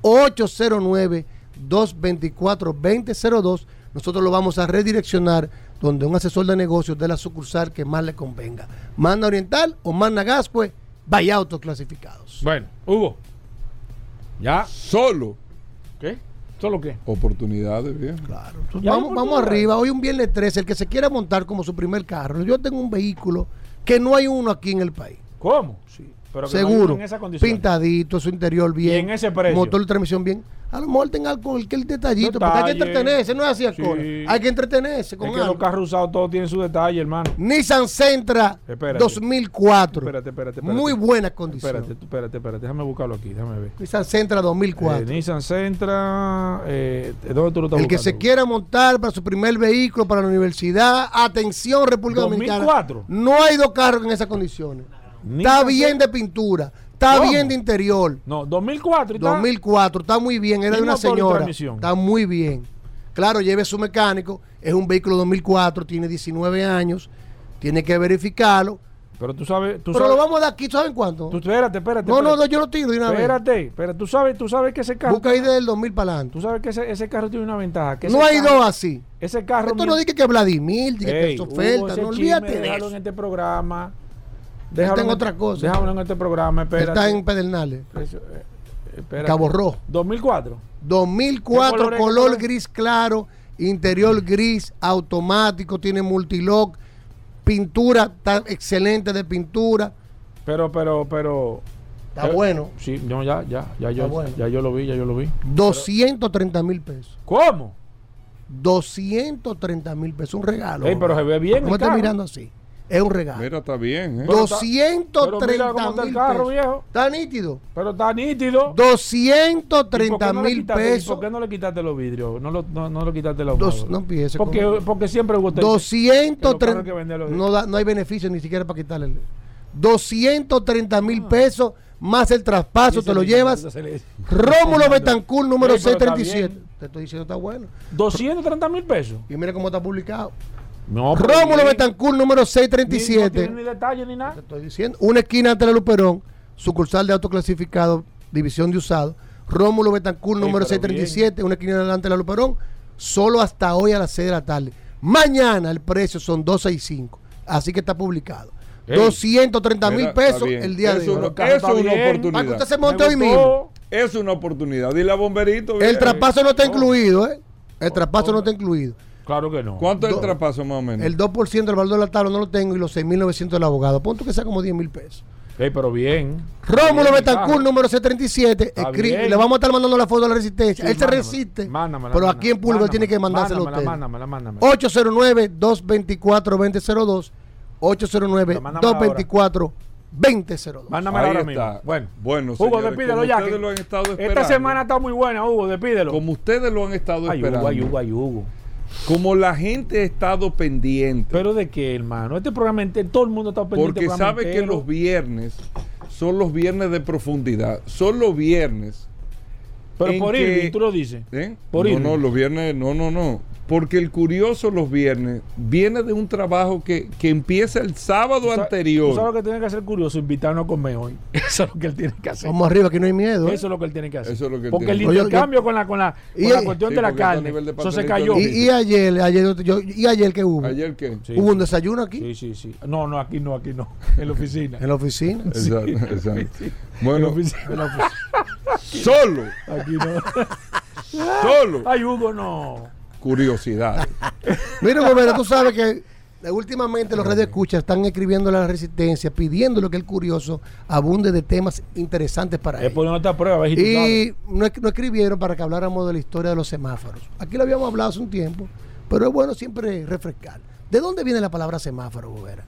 809-224-2002. Nosotros lo vamos a redireccionar donde un asesor de negocios de la sucursal que más le convenga. Manda Oriental o Manda Gascue, vaya autoclasificados. Bueno, Hugo. Ya. Solo ¿Qué? ¿Solo qué? oportunidades, bien. Claro. Entonces, vamos, vamos arriba. Hoy un viernes 13, el que se quiera montar como su primer carro. Yo tengo un vehículo que no hay uno aquí en el país. ¿Cómo? Sí. Pero que Seguro. en esa. Pintadito, su interior bien. Y en ese precio. Motor de transmisión bien. A lo mejor tenga el detallito, porque hay que entretenerse, no es así. Sí. Hay que entretenerse con Es que algo. los carros usados todos tienen su detalle, hermano. Nissan Sentra Espérate. 2004. Espérate, espérate, espérate. Muy buena condición. Espérate, espérate, espérate. Déjame buscarlo aquí, déjame ver. Nissan Sentra 2004. Eh, Nissan Sentra. Eh, ¿Dónde tú lo estás el que se quiera montar para su primer vehículo, para la universidad, atención República 2004. Dominicana. No hay dos carros en esas condiciones. Está bien de pintura, está ¿Cómo? bien de interior. No, 2004. y está- 2004, está muy bien, era ¿Y de una señora. Está muy bien. Claro, lleve su mecánico, es un vehículo 2004, tiene 19 años, tiene que verificarlo. Pero tú sabes. Tú Pero sabes lo vamos a dar aquí, ¿saben cuánto? tú, espérate, espérate. No, no, no, espérate. yo lo tiro de una vez. Espérate, espérate. Tú sabes, tú sabes que ese carro. Busca ahí desde el 2000 para adelante. Tú sabes que ese, ese carro tiene una ventaja. Que No carro- dos así. Ese carro. Esto no dice que Vladimir, que Ey, es Hugo, oferta, no olvídate de eso. en este programa. Está en otra cosa. Déjalo en este programa, espérate. Está en Pedernales, eh, espérate. Cabo Rojo. 2004. 2004, ¿Qué color gris claro, interior gris, automático, tiene multilock, pintura, está excelente de pintura. Pero, pero, pero. Está bueno. Sí, no, ya, ya, ya yo, bueno. ya yo lo vi, ya yo lo vi. 230 mil pesos. ¿Cómo? 230 mil pesos, un regalo. Ey, pero se ve bien estás carro. mirando así. Es un regalo. Mira, está bien, ¿eh? Pero está- 230 pero mira cómo está el mil carro, pesos. viejo. Está nítido. Pero está nítido. ¿Y por 230 qué no le mil pesos. ¿Por qué no le quitaste los vidrios? No lo, no, no lo quitaste los Dos- vidrios. no empiece porque, con- porque siempre que que 230 venderlos. no, da- no hay beneficio ni siquiera para quitarle. el- 230 mil pesos más el traspaso, te lo llevas. Rómulo *laughs* Betancourt, número Ey, pero está 637. bien. Te estoy diciendo, está bueno. 230 mil pesos. Y mira cómo está publicado. No, Rómulo. Betancourt, número Ni- No 637. tiene ni detalle ni nada. Te estoy diciendo. Una esquina ante la Luperón, sucursal de autoclasificado, división de usado. Rómulo Betancourt, número pero 637, una esquina delante de la Luperón. Solo hasta hoy a las 6 de la tarde. Mañana el precio son 265. Así que está publicado. Ey. 230 mil pesos el día de hoy. eso es una bien. Para que oportunidad. usted se monte hoy mismo. Es una oportunidad. Dile a Bomberito. El traspaso no está incluido, ¿eh? El traspaso no está incluido. Claro que no. ¿Cuánto es el Do- traspaso más o menos? El 2% del valor de la tabla no lo tengo y los 6.900 del abogado. Punto que sea como 10 mil pesos. Ey, pero bien. Rómulo Bien, Betancourt, número 737. Está Escribe, bien. le vamos a estar mandando la foto de la resistencia. Sí, Él se mándamela, resiste. mándamela, pero mándamela, aquí en público él tiene que mándamela, mandárselo a usted. mándamela, mándamela, mándamela. 809-224-2002. 809-224-2002. Mándamela Ahí ahora está. mismo. Bueno, Bueno, Hugo, señores, despídelo como ya. ustedes que lo han estado Esta esperando. semana está muy buena, Hugo, despídelo. Como ustedes lo han estado Ay, esperando. Hugo, ay, Hugo, ay, Hugo. Como la gente ha estado pendiente. ¿Pero de qué, hermano? Este programa entero, todo el mundo está pendiente. porque sabe que los viernes son los viernes de profundidad. Son los viernes. Pero por que- Irving, tú lo dices. ¿eh? Por no, Irving. no, los viernes, no, no, no. Porque el curioso los viernes viene de un trabajo que, que empieza el sábado Tú anterior. Tú sabes lo que tiene que hacer curioso, invitarnos a comer hoy. *laughs* Eso es lo que él tiene que hacer. Vamos arriba, aquí no hay miedo. ¿eh? Eso es lo que él tiene que hacer. Eso es lo que él porque el tiene. Oye, yo- intercambio con la con la, con Y- la cuestión Sí, de la carne, de eso se cayó. Y, y ayer, ayer, yo- y ayer que hubo. ¿Ayer qué? Sí. Hubo un desayuno aquí, Sí, sí, sí. No, no, aquí no, aquí no. *laughs* En la oficina. en la oficina. Exacto, exacto. En la Bueno, oficina. En la oficina. Solo, Aquí no. solo. Ay, Hugo, no. Curiosidad. Mira, Gobera, tú sabes que eh, últimamente los radioescuchas están escribiendo a la resistencia, pidiendo que el curioso abunde de temas interesantes para Es ellos. esta prueba, sabes. Y no, no escribieron para que habláramos de la historia de los semáforos. Aquí lo habíamos hablado hace un tiempo, pero es bueno siempre refrescar. ¿De dónde viene la palabra semáforo, Gobera?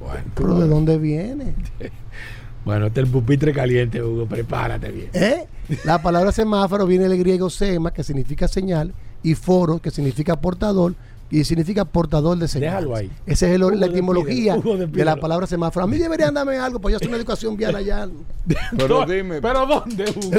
Bueno, ¿Pero de dónde viene? *laughs* bueno, este es el pupitre caliente, Hugo. Prepárate bien. ¿Eh? La palabra semáforo viene del griego sema, que significa señal, y foro, que significa portador, y significa portador de señales. Déjalo ahí. Esa es el- la etimología de la palabra semáforo. A mí deberían darme algo, pues yo soy una educación vial allá. *laughs* Pero dime. ¿Pero dónde, Hugo?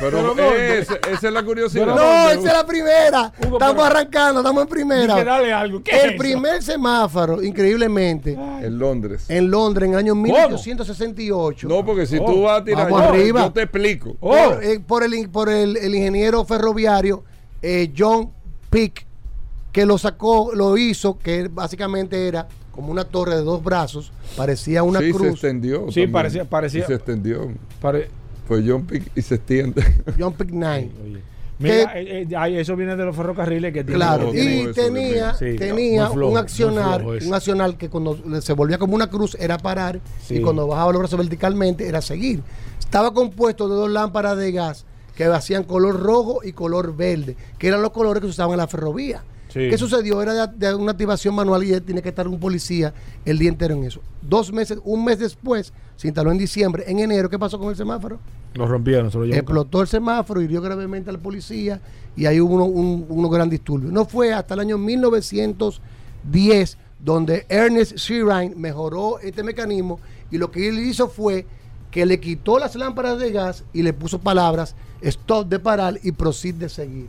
Pero, ¿dónde? esa, esa es la curiosidad. Pero No, ¿dónde, esa es la primera. Hugo, estamos pero- arrancando, estamos en primera. Dije, dale algo. ¿Qué es El eso? primer semáforo, increíblemente, En Londres. en Londres, en el año 1868. No, porque si Oh, tú vas a tirar, vamos yo, arriba. yo te explico. Oh. por, eh, por el, por el, el ingeniero ferroviario eh, John Pick, que lo sacó, lo hizo, que básicamente era como una torre de dos brazos, parecía una sí, se cruz. extendió. Sí, también. parecía- parecía- Y se extendió. Pare- Fue John Pick y se extiende. *laughs* John Pick Nine. Oye. Mira, eh, eh, eso viene de los ferrocarriles que tienen. Claro, No, y no, tenía, Sí, tenía flojo, un accionar, un accionar que cuando se volvía como una cruz era parar Sí. y cuando bajaba los brazos verticalmente era seguir. Estaba compuesto de dos lámparas de gas que hacían color rojo y color verde, que eran los colores que se usaban en la ferrovía. Sí. ¿Qué sucedió? Era de, de una activación manual y tiene que estar un policía el día entero en eso. Dos meses, un mes después, se instaló en diciembre. En enero, ¿qué pasó con el semáforo? Lo rompieron, se lo llevó. explotó el semáforo, hirió gravemente al policía y ahí hubo uno- un, unos gran disturbios. No fue hasta el año 1910 donde Ernest Sheeran mejoró este mecanismo y lo que él hizo fue que le quitó las lámparas de gas y le puso palabras stop de parar y proceed de seguir.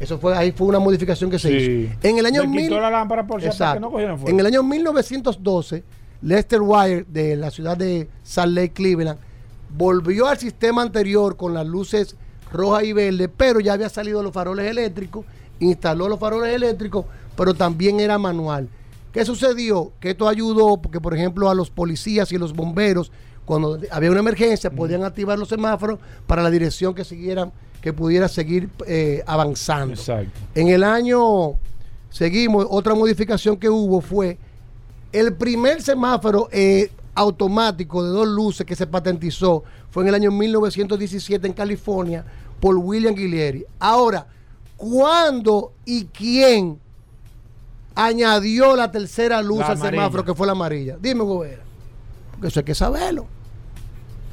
Eso fue ahí fue una modificación que se Sí. hizo. En el año quitó mil- la lámpara por Exacto. que no. En el año 1912, Lester Wire de la ciudad de Salt Lake, Cleveland, volvió al sistema anterior con las luces rojas y verdes, pero ya había salido los faroles eléctricos, instaló los faroles eléctricos, pero también era manual. ¿Qué sucedió? Que esto ayudó porque, por ejemplo, a los policías y los bomberos, cuando había una emergencia, podían activar los semáforos para la dirección que siguieran, que pudiera seguir eh, avanzando. Exacto. En el año, seguimos, otra modificación que hubo fue el primer semáforo eh, automático de dos luces que se patentizó fue en el año 1917 en California por William Guillieri. Ahora, ¿cuándo y quién añadió la tercera luz La al amarilla. semáforo que fue la amarilla? Dime, Gobera. Porque eso hay que saberlo.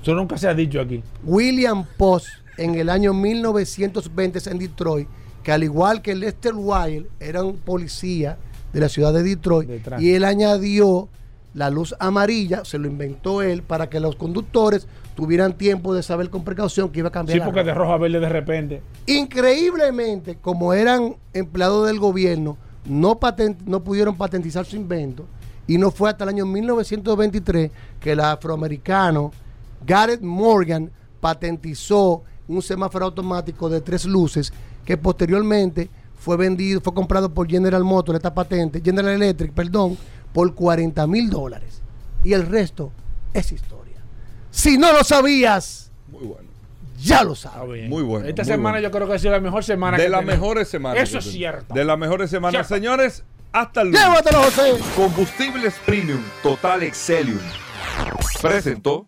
Eso nunca se ha dicho aquí. William Post en el año 1920 en Detroit, que al igual que Lester Wilde era un policía de la ciudad de Detroit, Detrás. y él añadió la luz amarilla, se lo inventó él para que los conductores tuvieran tiempo de saber con precaución que iba a cambiar. Sí, la porque de rojo a verde de repente. Increíblemente, como eran empleados del gobierno, no, patent- no pudieron patentizar su invento y no fue hasta el año 1923 que el afroamericano Garrett Morgan patentizó un semáforo automático de tres luces que posteriormente fue vendido, fue comprado por General Motors, esta patente, General Electric, perdón, por 40 mil dólares. Y el resto es historia. Si no lo sabías, Muy bueno. ya lo sabes. Muy bueno, Esta muy semana bueno. yo creo que ha sido la mejor semana. De las mejores semanas. Eso es cierto. De las mejores semanas. Señores, hasta el lunes. Llévatelo, José. Combustibles Premium Total Excelium presentó